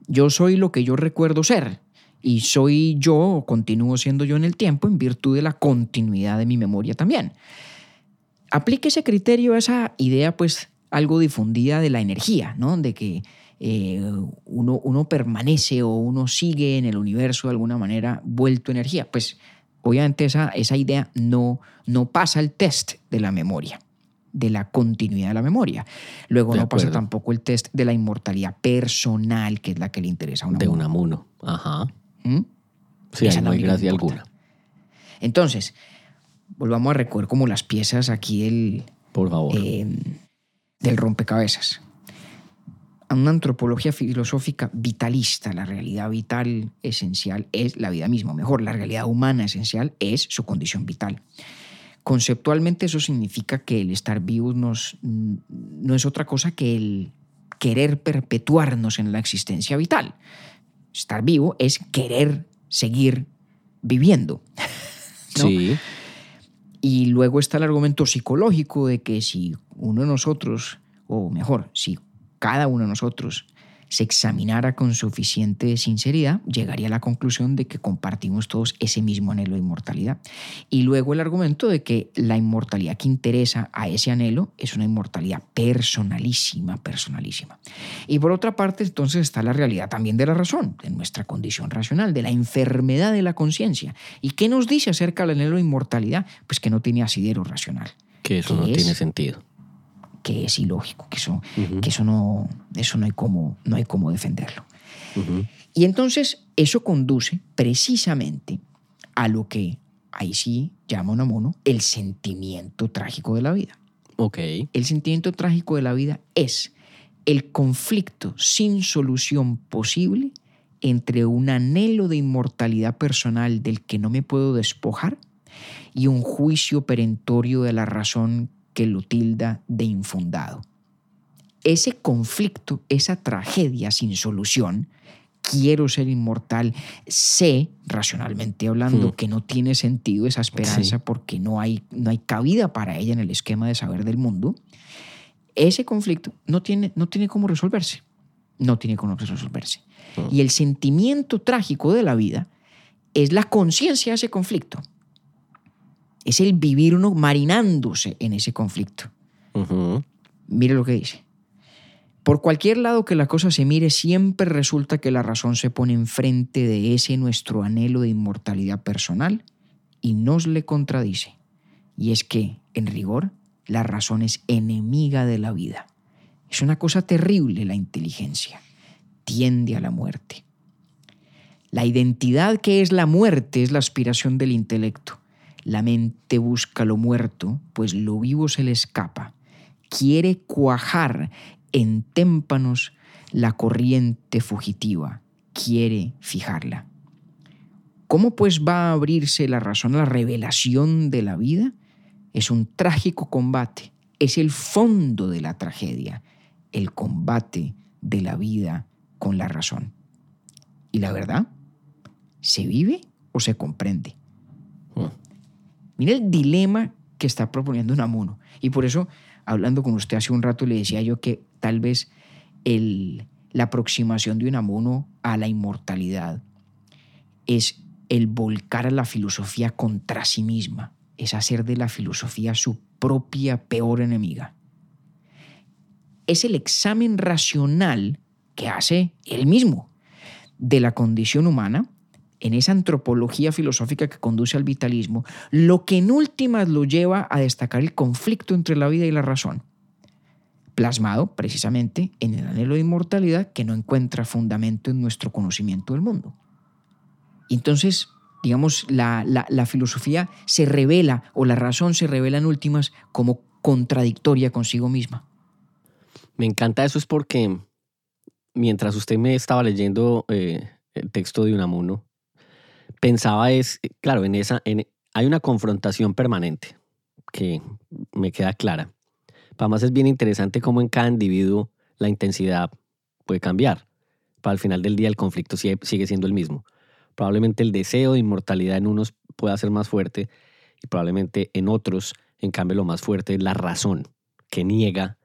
Yo soy lo que yo recuerdo ser y soy yo o continúo siendo yo en el tiempo en virtud de la continuidad de mi memoria también. Aplique ese criterio a esa idea, pues, algo difundida de la energía, ¿no? De que eh, uno, uno permanece o uno sigue en el universo de alguna manera vuelto energía. Pues, obviamente, esa, esa idea no, no pasa el test de la memoria, de la continuidad de la memoria. Luego De no pasa tampoco el test de la inmortalidad personal, que es la que le interesa a una De Unamuno. Ajá. Sí, Esa no hay gracia alguna. Entonces, volvamos a recoger como las piezas aquí del, Por favor. eh, del rompecabezas. A una antropología filosófica vitalista, la realidad vital esencial es la vida misma, mejor, la realidad humana esencial es su condición vital. Conceptualmente eso significa que el estar vivos nos, no es otra cosa que el querer perpetuarnos en la existencia vital. Estar vivo es querer seguir viviendo. ¿no? Sí. Y luego está el argumento psicológico de que si uno de nosotros, o mejor, si cada uno de nosotros se examinara con suficiente sinceridad, llegaría a la conclusión de que compartimos todos ese mismo anhelo de inmortalidad. Y luego el argumento de que la inmortalidad que interesa a ese anhelo es una inmortalidad personalísima, personalísima. Y por otra parte, entonces está la realidad también de la razón, de nuestra condición racional, de la enfermedad de la conciencia. ¿Y qué nos dice acerca del anhelo de inmortalidad? Pues que no tiene asidero racional, Que eso ¿Qué no es? tiene sentido. Que es ilógico, que eso, que eso, no, eso no, hay cómo, no hay cómo defenderlo. Y entonces eso conduce precisamente a lo que ahí sí llama Unamuno el sentimiento trágico de la vida. Ok. El sentimiento trágico de la vida es el conflicto sin solución posible entre un anhelo de inmortalidad personal del que no me puedo despojar y un juicio perentorio de la razón que lo tilda de infundado. Ese conflicto, esa tragedia sin solución, quiero ser inmortal, sé, racionalmente hablando, Hmm. que no tiene sentido esa esperanza Sí. porque no hay, no hay cabida para ella en el esquema de saber del mundo, ese conflicto no tiene, no tiene cómo resolverse. No tiene cómo resolverse. Hmm. Y el sentimiento trágico de la vida es la conciencia de ese conflicto. Es el vivir uno marinándose en ese conflicto. Mire lo que dice. Por cualquier lado que la cosa se mire, siempre resulta que la razón se pone enfrente de ese nuestro anhelo de inmortalidad personal y nos le contradice. Y es que, en rigor, la razón es enemiga de la vida. Es una cosa terrible la inteligencia. Tiende a la muerte. La identidad que es la muerte es la aspiración del intelecto. La mente busca lo muerto, pues lo vivo se le escapa. Quiere cuajar en témpanos la corriente fugitiva, quiere fijarla. ¿Cómo pues va a abrirse la razón a la revelación de la vida? Es un trágico combate, es el fondo de la tragedia, el combate de la vida con la razón. ¿Y la verdad? ¿Se vive o se comprende? El dilema que está proponiendo Namuno. Y por eso, hablando con usted hace un rato, le decía yo que tal vez el, la aproximación de Unamuno a la inmortalidad es el volcar a la filosofía contra sí misma, es hacer de la filosofía su propia peor enemiga. Es el examen racional que hace él mismo de la condición humana en esa antropología filosófica que conduce al vitalismo, lo que en últimas lo lleva a destacar el conflicto entre la vida y la razón plasmado precisamente en el anhelo de inmortalidad que no encuentra fundamento en nuestro conocimiento del mundo. Entonces, digamos, la, filosofía se revela o la razón se revela en últimas como contradictoria consigo misma. Me encanta eso es porque mientras usted me estaba leyendo eh, el texto de Unamuno, pensaba es, claro, en esa, hay una confrontación permanente que me queda clara Además es bien interesante cómo en cada individuo la intensidad puede cambiar. Para el final del día el conflicto sigue siendo el mismo. Probablemente el deseo de inmortalidad en unos pueda ser más fuerte y probablemente en otros, en cambio, lo más fuerte es la razón que niega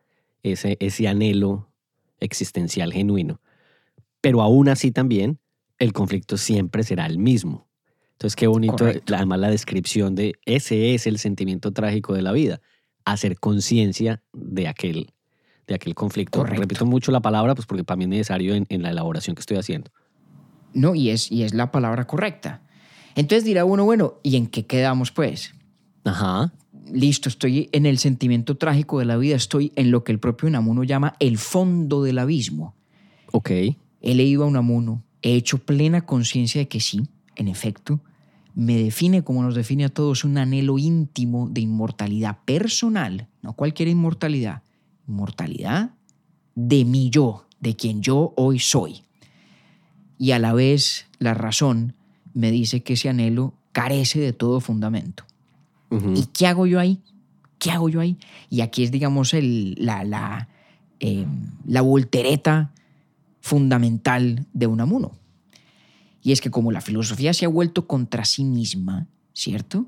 ese, ese anhelo existencial genuino. Pero aún así también el conflicto siempre será el mismo. Entonces, qué bonito, además la descripción de ese es el sentimiento trágico de la vida hacer conciencia de aquel, de aquel conflicto. Repito mucho la palabra pues porque para mí es necesario en, la elaboración que estoy haciendo. No, y es, y es la palabra correcta. Entonces dirá uno, bueno, ¿y en qué quedamos pues? Ajá. Listo, estoy en el sentimiento trágico de la vida, estoy en lo que el propio Unamuno llama el fondo del abismo. Ok. He leído a Unamuno, he hecho plena conciencia de que sí, en efecto, me define como nos define a todos un anhelo íntimo de inmortalidad personal, no cualquier inmortalidad, inmortalidad de mi yo, de quien yo hoy soy. Y a la vez la razón me dice que ese anhelo carece de todo fundamento. ¿Y qué hago yo ahí? ¿Qué hago yo ahí? Y aquí es, digamos, el, la, la, eh, la voltereta fundamental de Unamuno. Y es que como la filosofía se ha vuelto contra sí misma, ¿cierto?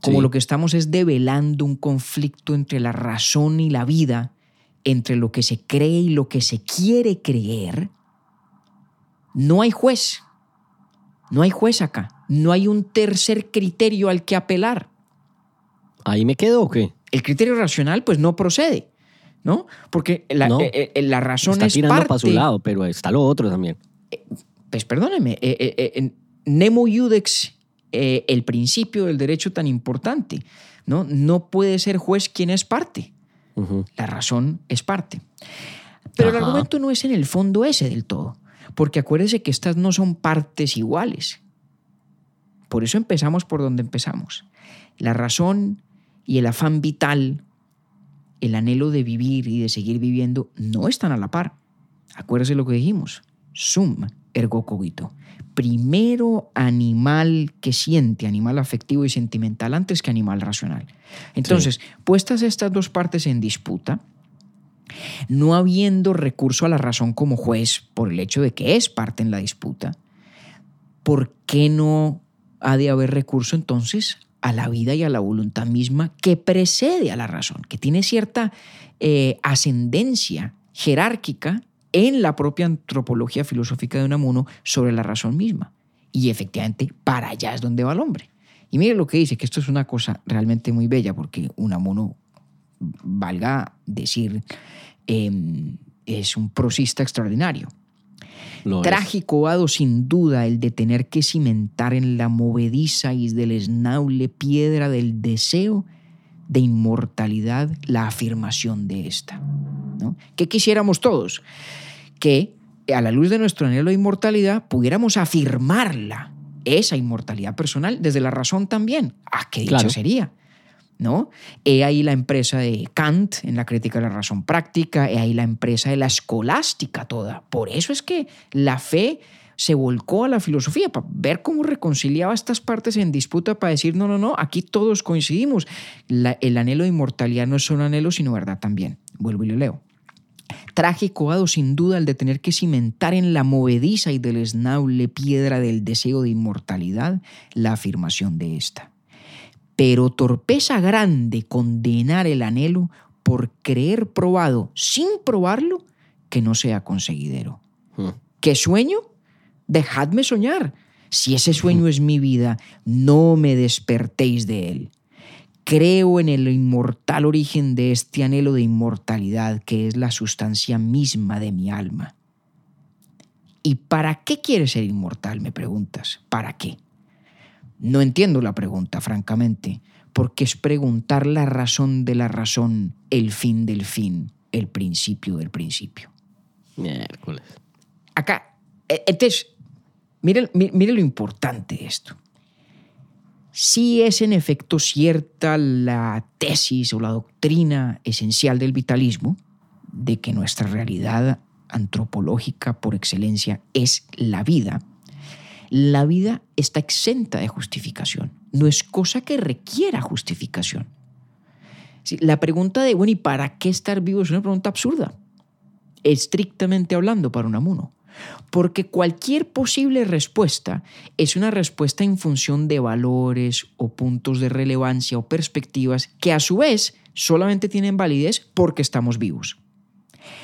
Como lo que estamos es develando un conflicto entre la razón y la vida, entre lo que se cree y lo que se quiere creer, no hay juez. No hay juez acá. No hay un tercer criterio al que apelar. ¿Ahí me quedo o qué? El criterio racional pues no procede, ¿no? Porque la, eh, eh, la razón está es tirando para su lado, pero está lo otro también. Eh, pues perdóneme, eh, eh, eh Nemo Iudex, el principio del derecho tan importante, ¿no? No puede ser juez quien es parte. La razón es parte. Pero el argumento no es en el fondo ese del todo, porque acuérdese que estas no son partes iguales. Por eso empezamos por donde empezamos. La razón y el afán vital, el anhelo de vivir y de seguir viviendo, no están a la par. Acuérdese lo que dijimos. Sum ergo cogito. Primero animal que siente, animal afectivo y sentimental, antes que animal racional. Entonces, puestas estas dos partes en disputa, no habiendo recurso a la razón como juez por el hecho de que es parte en la disputa, ¿por qué no ha de haber recurso entonces a la vida y a la voluntad misma que precede a la razón, que tiene cierta eh, ascendencia jerárquica en la propia antropología filosófica de Unamuno sobre la razón misma. Y efectivamente, para allá es donde va el hombre. Y mire lo que dice, que esto es una cosa realmente muy bella, porque Unamuno, valga decir, em, es un prosista extraordinario. Lo. Trágico hado sin duda el de tener que cimentar en la movediza y desleznable piedra del deseo de inmortalidad la afirmación de esta. ¿No? ¿Qué quisiéramos todos? Que a la luz de nuestro anhelo de inmortalidad pudiéramos afirmarla, esa inmortalidad personal, desde la razón también. Ah, qué dicha Claro. sería. ¿no? He ahí la empresa de Kant en la crítica de la razón práctica, he ahí la empresa de la escolástica toda. Por eso es que la fe se volcó a la filosofía, para ver cómo reconciliaba estas partes en disputa, para decir, no, no, no, aquí todos coincidimos. La- el anhelo de inmortalidad no es solo anhelo, sino verdad también. Vuelvo y lo leo. Trágico hado sin duda el de tener que cimentar en la movediza y deleznable piedra del deseo de inmortalidad la afirmación de esta pero torpeza grande condenar el anhelo por creer probado sin probarlo que no sea conseguidero. Mm. ¿Qué sueño? Dejadme soñar. Si ese sueño es mi vida, no me despertéis de él. Creo en el inmortal origen de este anhelo de inmortalidad que es la sustancia misma de mi alma. ¿Y para qué quieres ser inmortal? Me preguntas. ¿Para qué? No entiendo la pregunta, francamente, porque es preguntar la razón de la razón, el fin del fin, el principio del principio. Miércoles. Acá, eh, entonces, mire, mi- mire lo importante de esto. Sí es en efecto cierta la tesis o la doctrina esencial del vitalismo de que nuestra realidad antropológica por excelencia es la vida. La vida está exenta de justificación. No es cosa que requiera justificación. La pregunta de, bueno, ¿y para qué estar vivo? Es una pregunta absurda estrictamente hablando para un amuno. Porque cualquier posible respuesta es una respuesta en función de valores o puntos de relevancia o perspectivas que a su vez solamente tienen validez porque estamos vivos.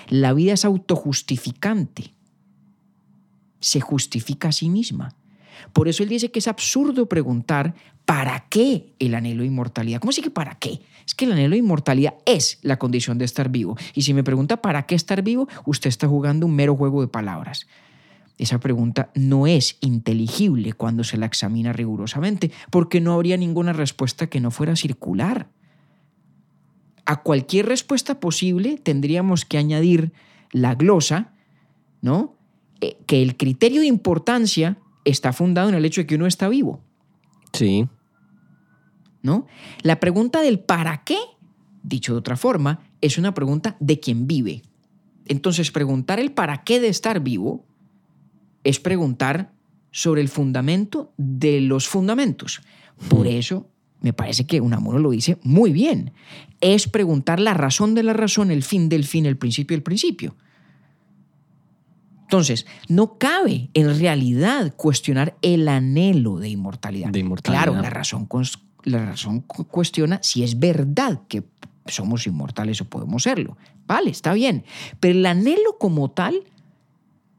La vida es autojustificante. Se justifica a sí misma. Por eso él dice que es absurdo preguntar ¿para qué el anhelo de inmortalidad? ¿Cómo así que para qué? Es que el anhelo de inmortalidad es la condición de estar vivo. Y si me pregunta ¿para qué estar vivo? Usted está jugando un mero juego de palabras. Esa pregunta no es inteligible cuando se la examina rigurosamente, porque no habría ninguna respuesta que no fuera circular. A cualquier respuesta posible tendríamos que añadir la glosa, ¿no? Eh, que el criterio de importancia está fundado en el hecho de que uno está vivo, Sí. ¿No? La pregunta del para qué, dicho de otra forma, es una pregunta de quien vive. Entonces, preguntar el para qué de estar vivo es preguntar sobre el fundamento de los fundamentos. Por eso me parece que Unamuno lo dice muy bien. Es preguntar la razón de la razón, el fin del fin, el principio del principio. Entonces, no cabe en realidad cuestionar el anhelo de inmortalidad. De inmortalidad. Claro, la razón, la razón cu- cuestiona si es verdad que somos inmortales o podemos serlo. Vale, está bien. Pero el anhelo como tal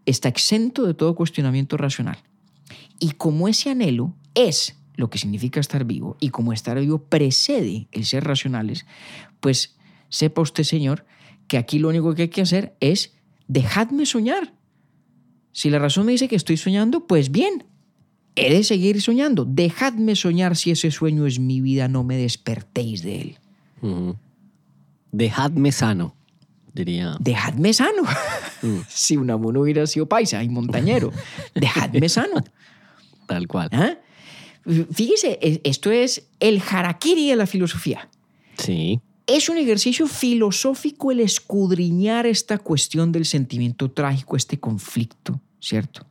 está exento de todo cuestionamiento racional. Y como ese anhelo es lo que significa estar vivo y como estar vivo precede el ser racionales, pues sepa usted, señor, que aquí lo único que hay que hacer es dejadme soñar. Si la razón me dice que estoy soñando, pues bien, he de seguir soñando. Dejadme soñar si ese sueño es mi vida, no me despertéis de él. Ujú. Dejadme sano, diría. Dejadme sano. Mm, si Unamuno hubiera sido paisa y montañero, dejadme sano. tal cual. ¿Ah? Fíjese, esto es el harakiri de la filosofía. Sí. Es un ejercicio filosófico el escudriñar esta cuestión del sentimiento trágico, este conflicto, ¿cierto?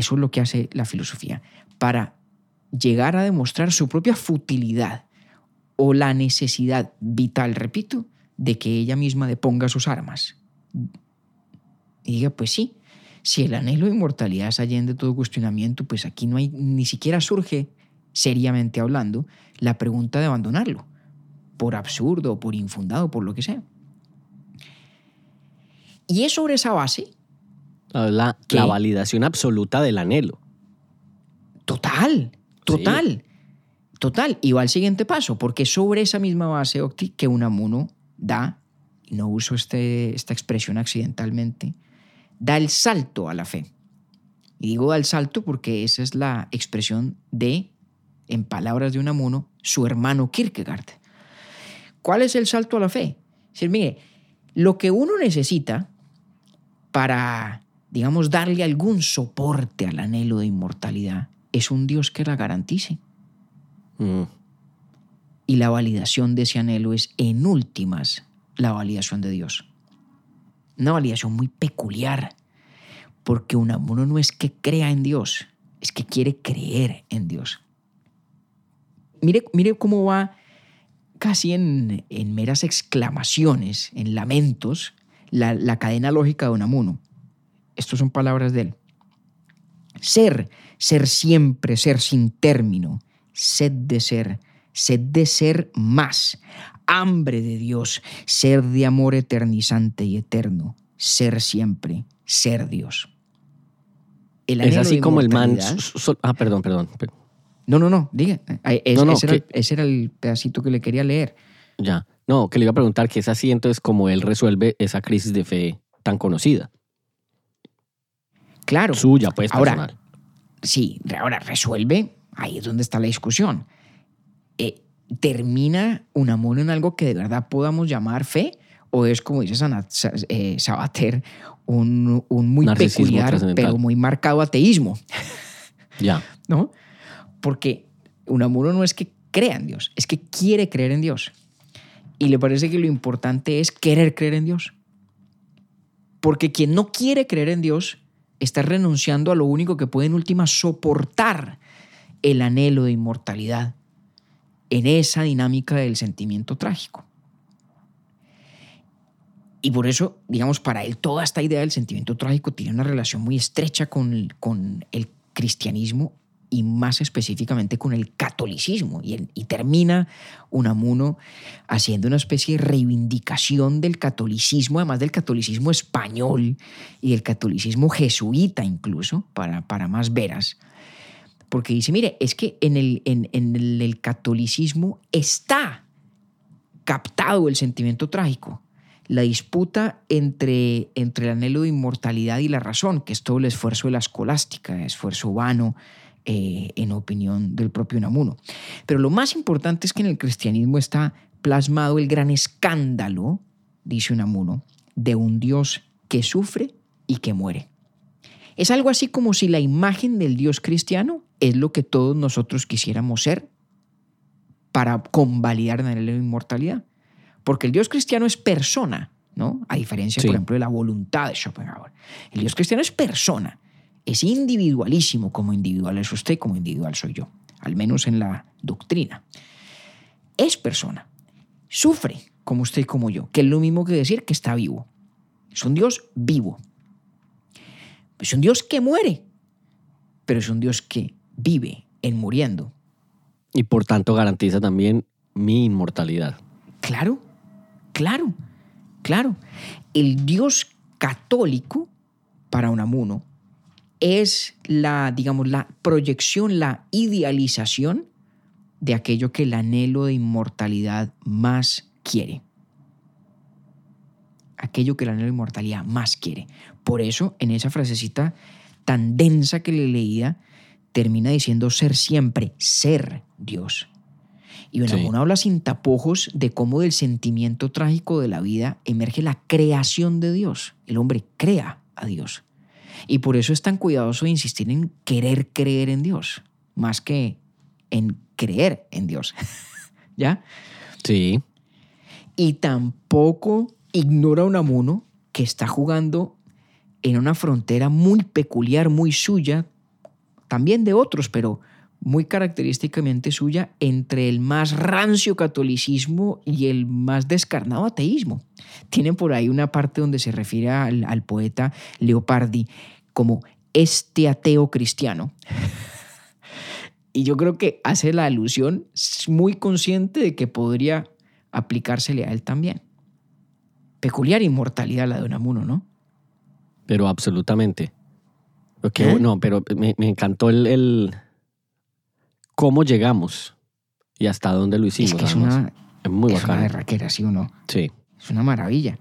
Eso es lo que hace la filosofía, para llegar a demostrar su propia futilidad o la necesidad vital, repito, de que ella misma deponga sus armas. Y diga, pues sí, si el anhelo de inmortalidad es allende todo cuestionamiento, pues aquí no hay, ni siquiera surge, seriamente hablando, la pregunta de abandonarlo, por absurdo, por infundado, por lo que sea. Y es sobre esa base, La, ¿Qué? la validación absoluta del anhelo. total, total. Total, y va al siguiente paso, porque sobre esa misma base, Octi, que Unamuno da, y no uso este, esta expresión accidentalmente, da el salto a la fe. Y digo da el salto porque esa es la expresión de, en palabras de Unamuno, su hermano Kierkegaard. ¿Cuál es el salto a la fe? Es decir, mire, lo que uno necesita para, digamos, darle algún soporte al anhelo de inmortalidad es un Dios que la garantice. Mm. Y la validación de ese anhelo es, en últimas, la validación de Dios. Una validación muy peculiar, porque Unamuno no es que crea en Dios, es que quiere creer en Dios. Mire, mire cómo va casi en, en meras exclamaciones, en lamentos, la, la cadena lógica de Unamuno. Estas son palabras de él. Ser, ser siempre, ser sin término, sed de ser, sed de ser más, hambre de Dios, ser de amor eternizante y eterno, ser siempre, ser Dios. El Es así como el man. ah, perdón, perdón. per- No, no, no, diga. Es- No, no, ese, era, que- ese era el pedacito que le quería leer. Ya. No, que le iba a preguntar que es así entonces como él resuelve esa crisis de fe tan conocida. Claro. Suya, pues, Ahora. Sí, ahora resuelve, ahí es donde está la discusión. Eh, ¿Termina Unamuno en algo que de verdad podamos llamar fe? ¿O es, como dice Sana- Sa- eh, Sabater, un, un muy Narcisismo peculiar, pero muy marcado ateísmo? Ya. ¿No? Porque Unamuno no es que crea en Dios, es que quiere creer en Dios. Y le parece que lo importante es querer creer en Dios. Porque quien no quiere creer en Dios está renunciando a lo único que puede en última soportar el anhelo de inmortalidad en esa dinámica del sentimiento trágico. Y por eso, digamos, para él toda esta idea del sentimiento trágico tiene una relación muy estrecha con, con el cristianismo y más específicamente con el catolicismo. Y, el- y termina Unamuno haciendo una especie de reivindicación del catolicismo, además del catolicismo español y del catolicismo jesuita incluso, para, para más veras. Porque dice, mire, es que en el, en, en el- el catolicismo está captado el sentimiento trágico. La disputa entre, entre el anhelo de inmortalidad y la razón, que es todo el esfuerzo de la escolástica, esfuerzo vano, eh, en opinión del propio Unamuno. Pero lo más importante es que en el cristianismo está plasmado el gran escándalo, dice Unamuno, de un Dios que sufre y que muere. Es algo así como si la imagen del Dios cristiano es lo que todos nosotros quisiéramos ser para convalidar de inmortalidad. Porque el Dios cristiano es persona, ¿no? A diferencia, Sí. por ejemplo, de la voluntad de Schopenhauer. El Dios cristiano es persona, es individualísimo, como individual es usted, como individual soy yo, al menos en la doctrina. Es persona, sufre como usted y como yo, que es lo mismo que decir que está vivo. Es un Dios vivo. Es un Dios que muere, pero es un Dios que vive en muriendo. Y por tanto garantiza también mi inmortalidad. Claro, claro, claro. El Dios católico para Unamuno es la, digamos, la proyección, la idealización de aquello que el anhelo de inmortalidad más quiere. Aquello que el anhelo de inmortalidad más quiere. Por eso, en esa frasecita tan densa que le leía, termina diciendo ser siempre, ser Dios. Y Unamuno Sí. habla sin tapujos de cómo del sentimiento trágico de la vida emerge la creación de Dios. El hombre crea a Dios. Y por eso es tan cuidadoso de insistir en querer creer en Dios, más que en creer en Dios. ¿Ya? Sí. Y tampoco ignora Unamuno que está jugando en una frontera muy peculiar, muy suya, también de otros, pero muy característicamente suya, entre el más rancio catolicismo y el más descarnado ateísmo. Tienen por ahí una parte donde se refiere al, al poeta Leopardi como este ateo cristiano. Y yo creo que hace la alusión muy consciente de que podría aplicársele a él también. Peculiar inmortalidad la de Unamuno, ¿no? Pero absolutamente. ¿Eh? No, pero me, me encantó el, el- cómo llegamos y hasta dónde lo hicimos. es que es además. una, Es muy es una berraquera, ¿sí o no? Sí. Es una maravilla.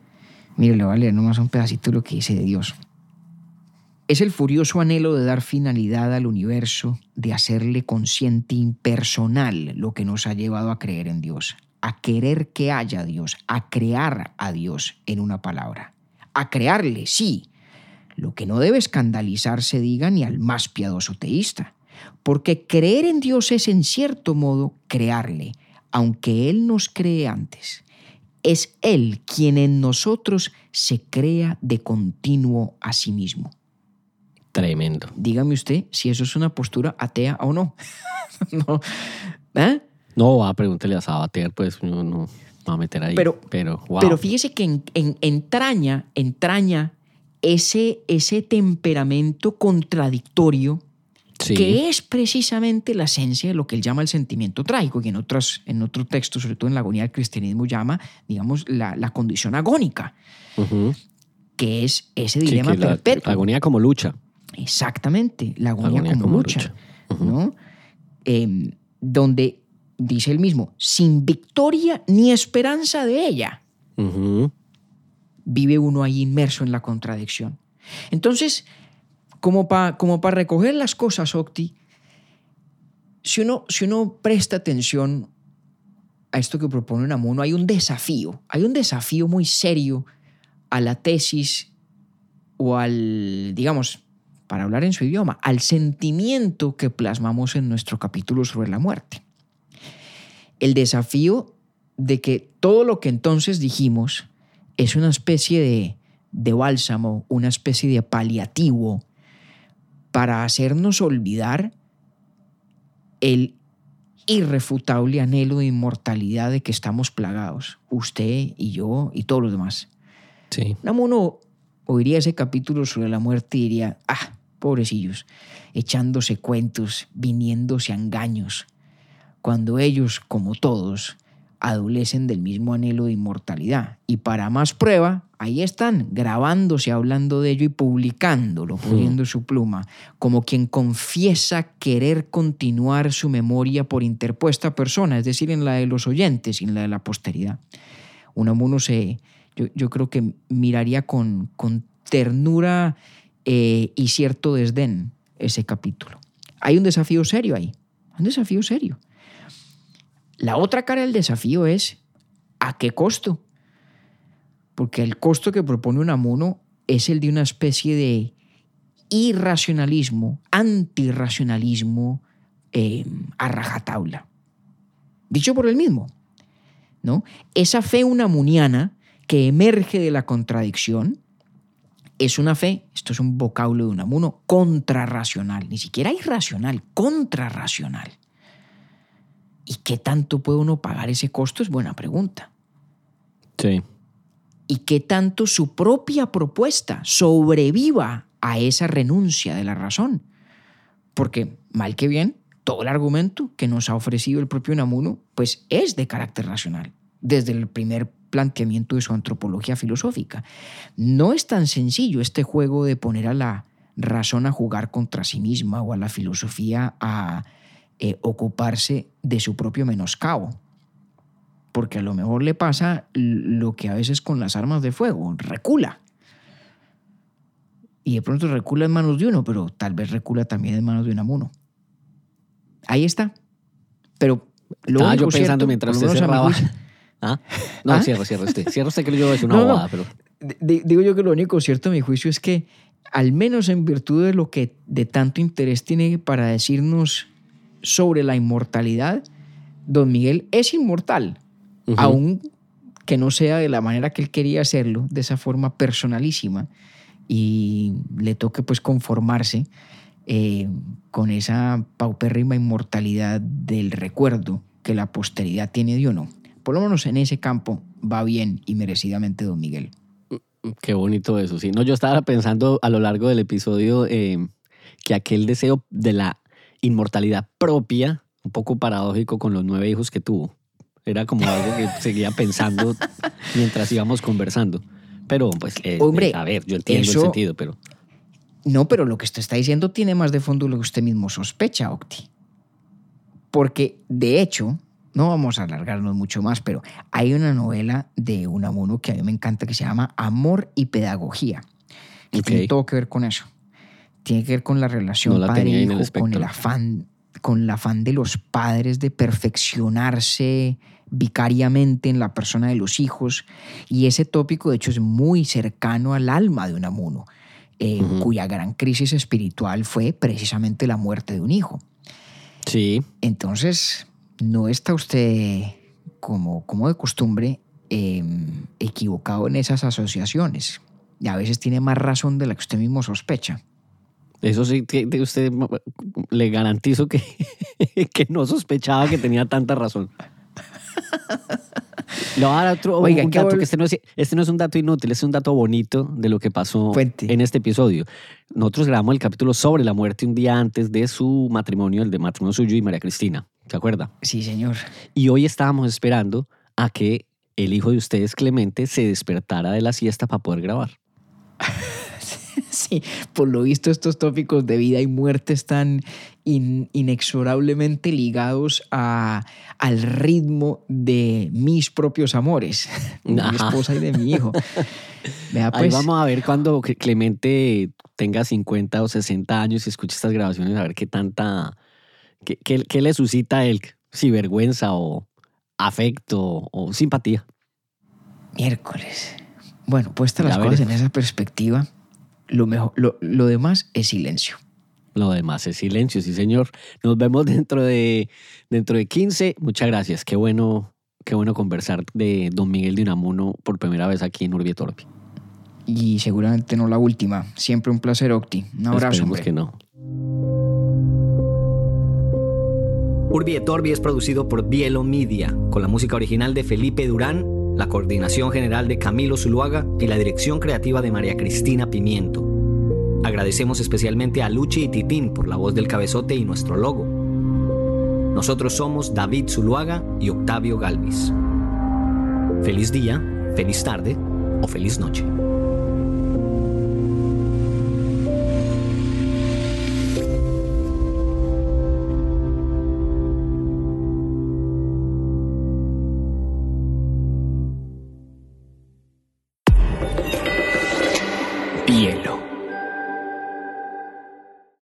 Mire, le voy a leer nomás un pedacito de lo que dice de Dios. Es el furioso anhelo de dar finalidad al universo, de hacerle consciente impersonal lo que nos ha llevado a creer en Dios, a querer que haya Dios, a crear a Dios en una palabra. A crearle, sí. Lo que no debe escandalizarse diga ni al más piadoso teísta, porque creer en Dios es en cierto modo crearle, aunque Él nos cree antes es Él quien en nosotros se crea de continuo a sí mismo. Tremendo. Dígame usted si eso es una postura atea o no. no. ¿Eh? No, va, pregúntele a Sabater, pues no, no va a meter ahí. Pero- pero, wow. Pero fíjese que en- en- entraña, entraña ese, ese temperamento contradictorio sí. que es precisamente la esencia de lo que él llama el sentimiento trágico, y en otros, en otro texto, sobre todo en la agonía del cristianismo, llama, digamos, la, la condición agónica, que es ese Sí, dilema que perpetuo. la agonía como lucha. Exactamente, la agonía, Agonía como, como lucha. ¿no? Em, donde dice él mismo, sin victoria ni esperanza de ella, vive uno ahí inmerso en la contradicción. Entonces, como para como pa recoger las cosas, Octi, si uno, si uno presta atención a esto que propone Unamuno, hay un desafío, hay un desafío muy serio a la tesis o al, digamos, para hablar en su idioma, al sentimiento que plasmamos en nuestro capítulo sobre la muerte. El desafío de que todo lo que entonces dijimos es una especie de, de bálsamo, una especie de paliativo para hacernos olvidar el irrefutable anhelo de inmortalidad de que estamos plagados, usted y yo y todos los demás. Sí. Uno oiría ese capítulo sobre la muerte y diría, ah, pobrecillos, echándose cuentos, viniéndose a engaños, cuando ellos, como todos, adolecen del mismo anhelo de inmortalidad. Y para más prueba, ahí están, grabándose, hablando de ello y publicándolo, poniendo su pluma, como quien confiesa querer continuar su memoria por interpuesta persona, es decir, en la de los oyentes y en la de la posteridad. Unamuno se, yo, yo creo que miraría con, con ternura eh, y cierto desdén ese capítulo. Hay un desafío serio ahí, un desafío serio. La otra cara del desafío es ¿a qué costo? Porque el costo que propone Unamuno es el de una especie de irracionalismo, antirracionalismo eh, a rajatabla. Dicho por él mismo, ¿no? Esa fe unamuniana que emerge de la contradicción es una fe, esto es un vocablo de Unamuno, contrarracional, ni siquiera irracional, contrarracional. ¿Y qué tanto puede uno pagar ese costo? Es buena pregunta. Sí. ¿Y qué tanto su propia propuesta sobreviva a esa renuncia de la razón? Porque, mal que bien, todo el argumento que nos ha ofrecido el propio Unamuno, pues es de carácter racional, desde el primer planteamiento de su antropología filosófica. No es tan sencillo este juego de poner a la razón a jugar contra sí misma o a la filosofía a eh, ocuparse de su propio menoscabo. Porque a lo mejor le pasa lo que a veces con las armas de fuego, recula. Y de pronto recula en manos de uno, pero tal vez recula también en manos de Unamuno. Ahí está. Pero lo Estaba yo pensando cierto, mientras usted cerraba. ¿Ah? No, ¿Ah? cierra, cierra usted. Cierra usted que yo es una No, no. bobada, pero. D- digo yo que lo único cierto a mi juicio es que, al menos en virtud de lo que de tanto interés tiene para decirnos sobre la inmortalidad, don Miguel es inmortal, aun que no sea de la manera que él quería hacerlo, de esa forma personalísima, y le toque pues conformarse eh, con esa paupérrima inmortalidad del recuerdo que la posteridad tiene de uno. Por lo menos en ese campo va bien y merecidamente don Miguel. Qué bonito eso, sí. No, yo estaba pensando a lo largo del episodio eh, que aquel deseo de la inmortalidad propia, un poco paradójico con los nueve hijos que tuvo, era como algo que seguía pensando mientras íbamos conversando. Pero, pues, eh, Hombre, eh, a ver, yo entiendo eso- el sentido, pero No, pero lo que usted está diciendo tiene más de fondo lo que usted mismo sospecha, Octi. Porque, de hecho, no vamos a alargarnos mucho más, pero hay una novela de Unamuno que a mí me encanta que se llama Amor y Pedagogía. Que tiene todo que ver con eso. Tiene que ver con la relación padre-hijo, con el afán con el afán de los padres de perfeccionarse vicariamente en la persona de los hijos. Y ese tópico, de hecho, es muy cercano al alma de Unamuno, eh, cuya gran crisis espiritual fue precisamente la muerte de un hijo. Sí. Entonces, no está usted, como, como de costumbre, em, equivocado en esas asociaciones. Y a veces tiene más razón de la que usted mismo sospecha. Eso sí, usted le garantizo que, que no sospechaba que tenía tanta razón. No, ahora otro Oiga, un dato que este no, es, este no es un dato inútil, es un dato bonito de lo que pasó en este episodio. Nosotros grabamos el capítulo sobre la muerte un día antes de su matrimonio, el de matrimonio suyo y María Cristina. ¿Se acuerda? Sí, señor. Y hoy estábamos esperando a que el hijo de ustedes, Clemente, se despertara de la siesta para poder grabar. sí, por lo visto estos tópicos de vida y muerte están inexorablemente ligados a, al ritmo de mis propios amores, de mi esposa y de mi hijo. Ahí pues. vamos a ver cuando Clemente tenga 50 o 60 años y escuche estas grabaciones, a ver qué tanta, qué, qué le suscita a él, si vergüenza o afecto o simpatía. Miércoles. Bueno, puestas las cosas en esa perspectiva, lo, mejor, lo, demás es silencio. Lo demás es silencio, sí, señor. Nos vemos dentro de, dentro de 15. Muchas gracias. Qué bueno, qué bueno conversar de Don Miguel de Unamuno por primera vez aquí en Urbi Torbi. Y seguramente no la última. Siempre un placer, Octi. Un abrazo. Esperemos que no. Urbi Torbi es producido por Bielo Media, con la música original de Felipe Durán la coordinación general de Camilo Zuluaga y la dirección creativa de María Cristina Pimiento. Agradecemos especialmente a Luchi y Titín por la voz del cabezote y nuestro logo. Nosotros somos David Zuluaga y Octavio Galvis. Feliz día, feliz tarde o feliz noche.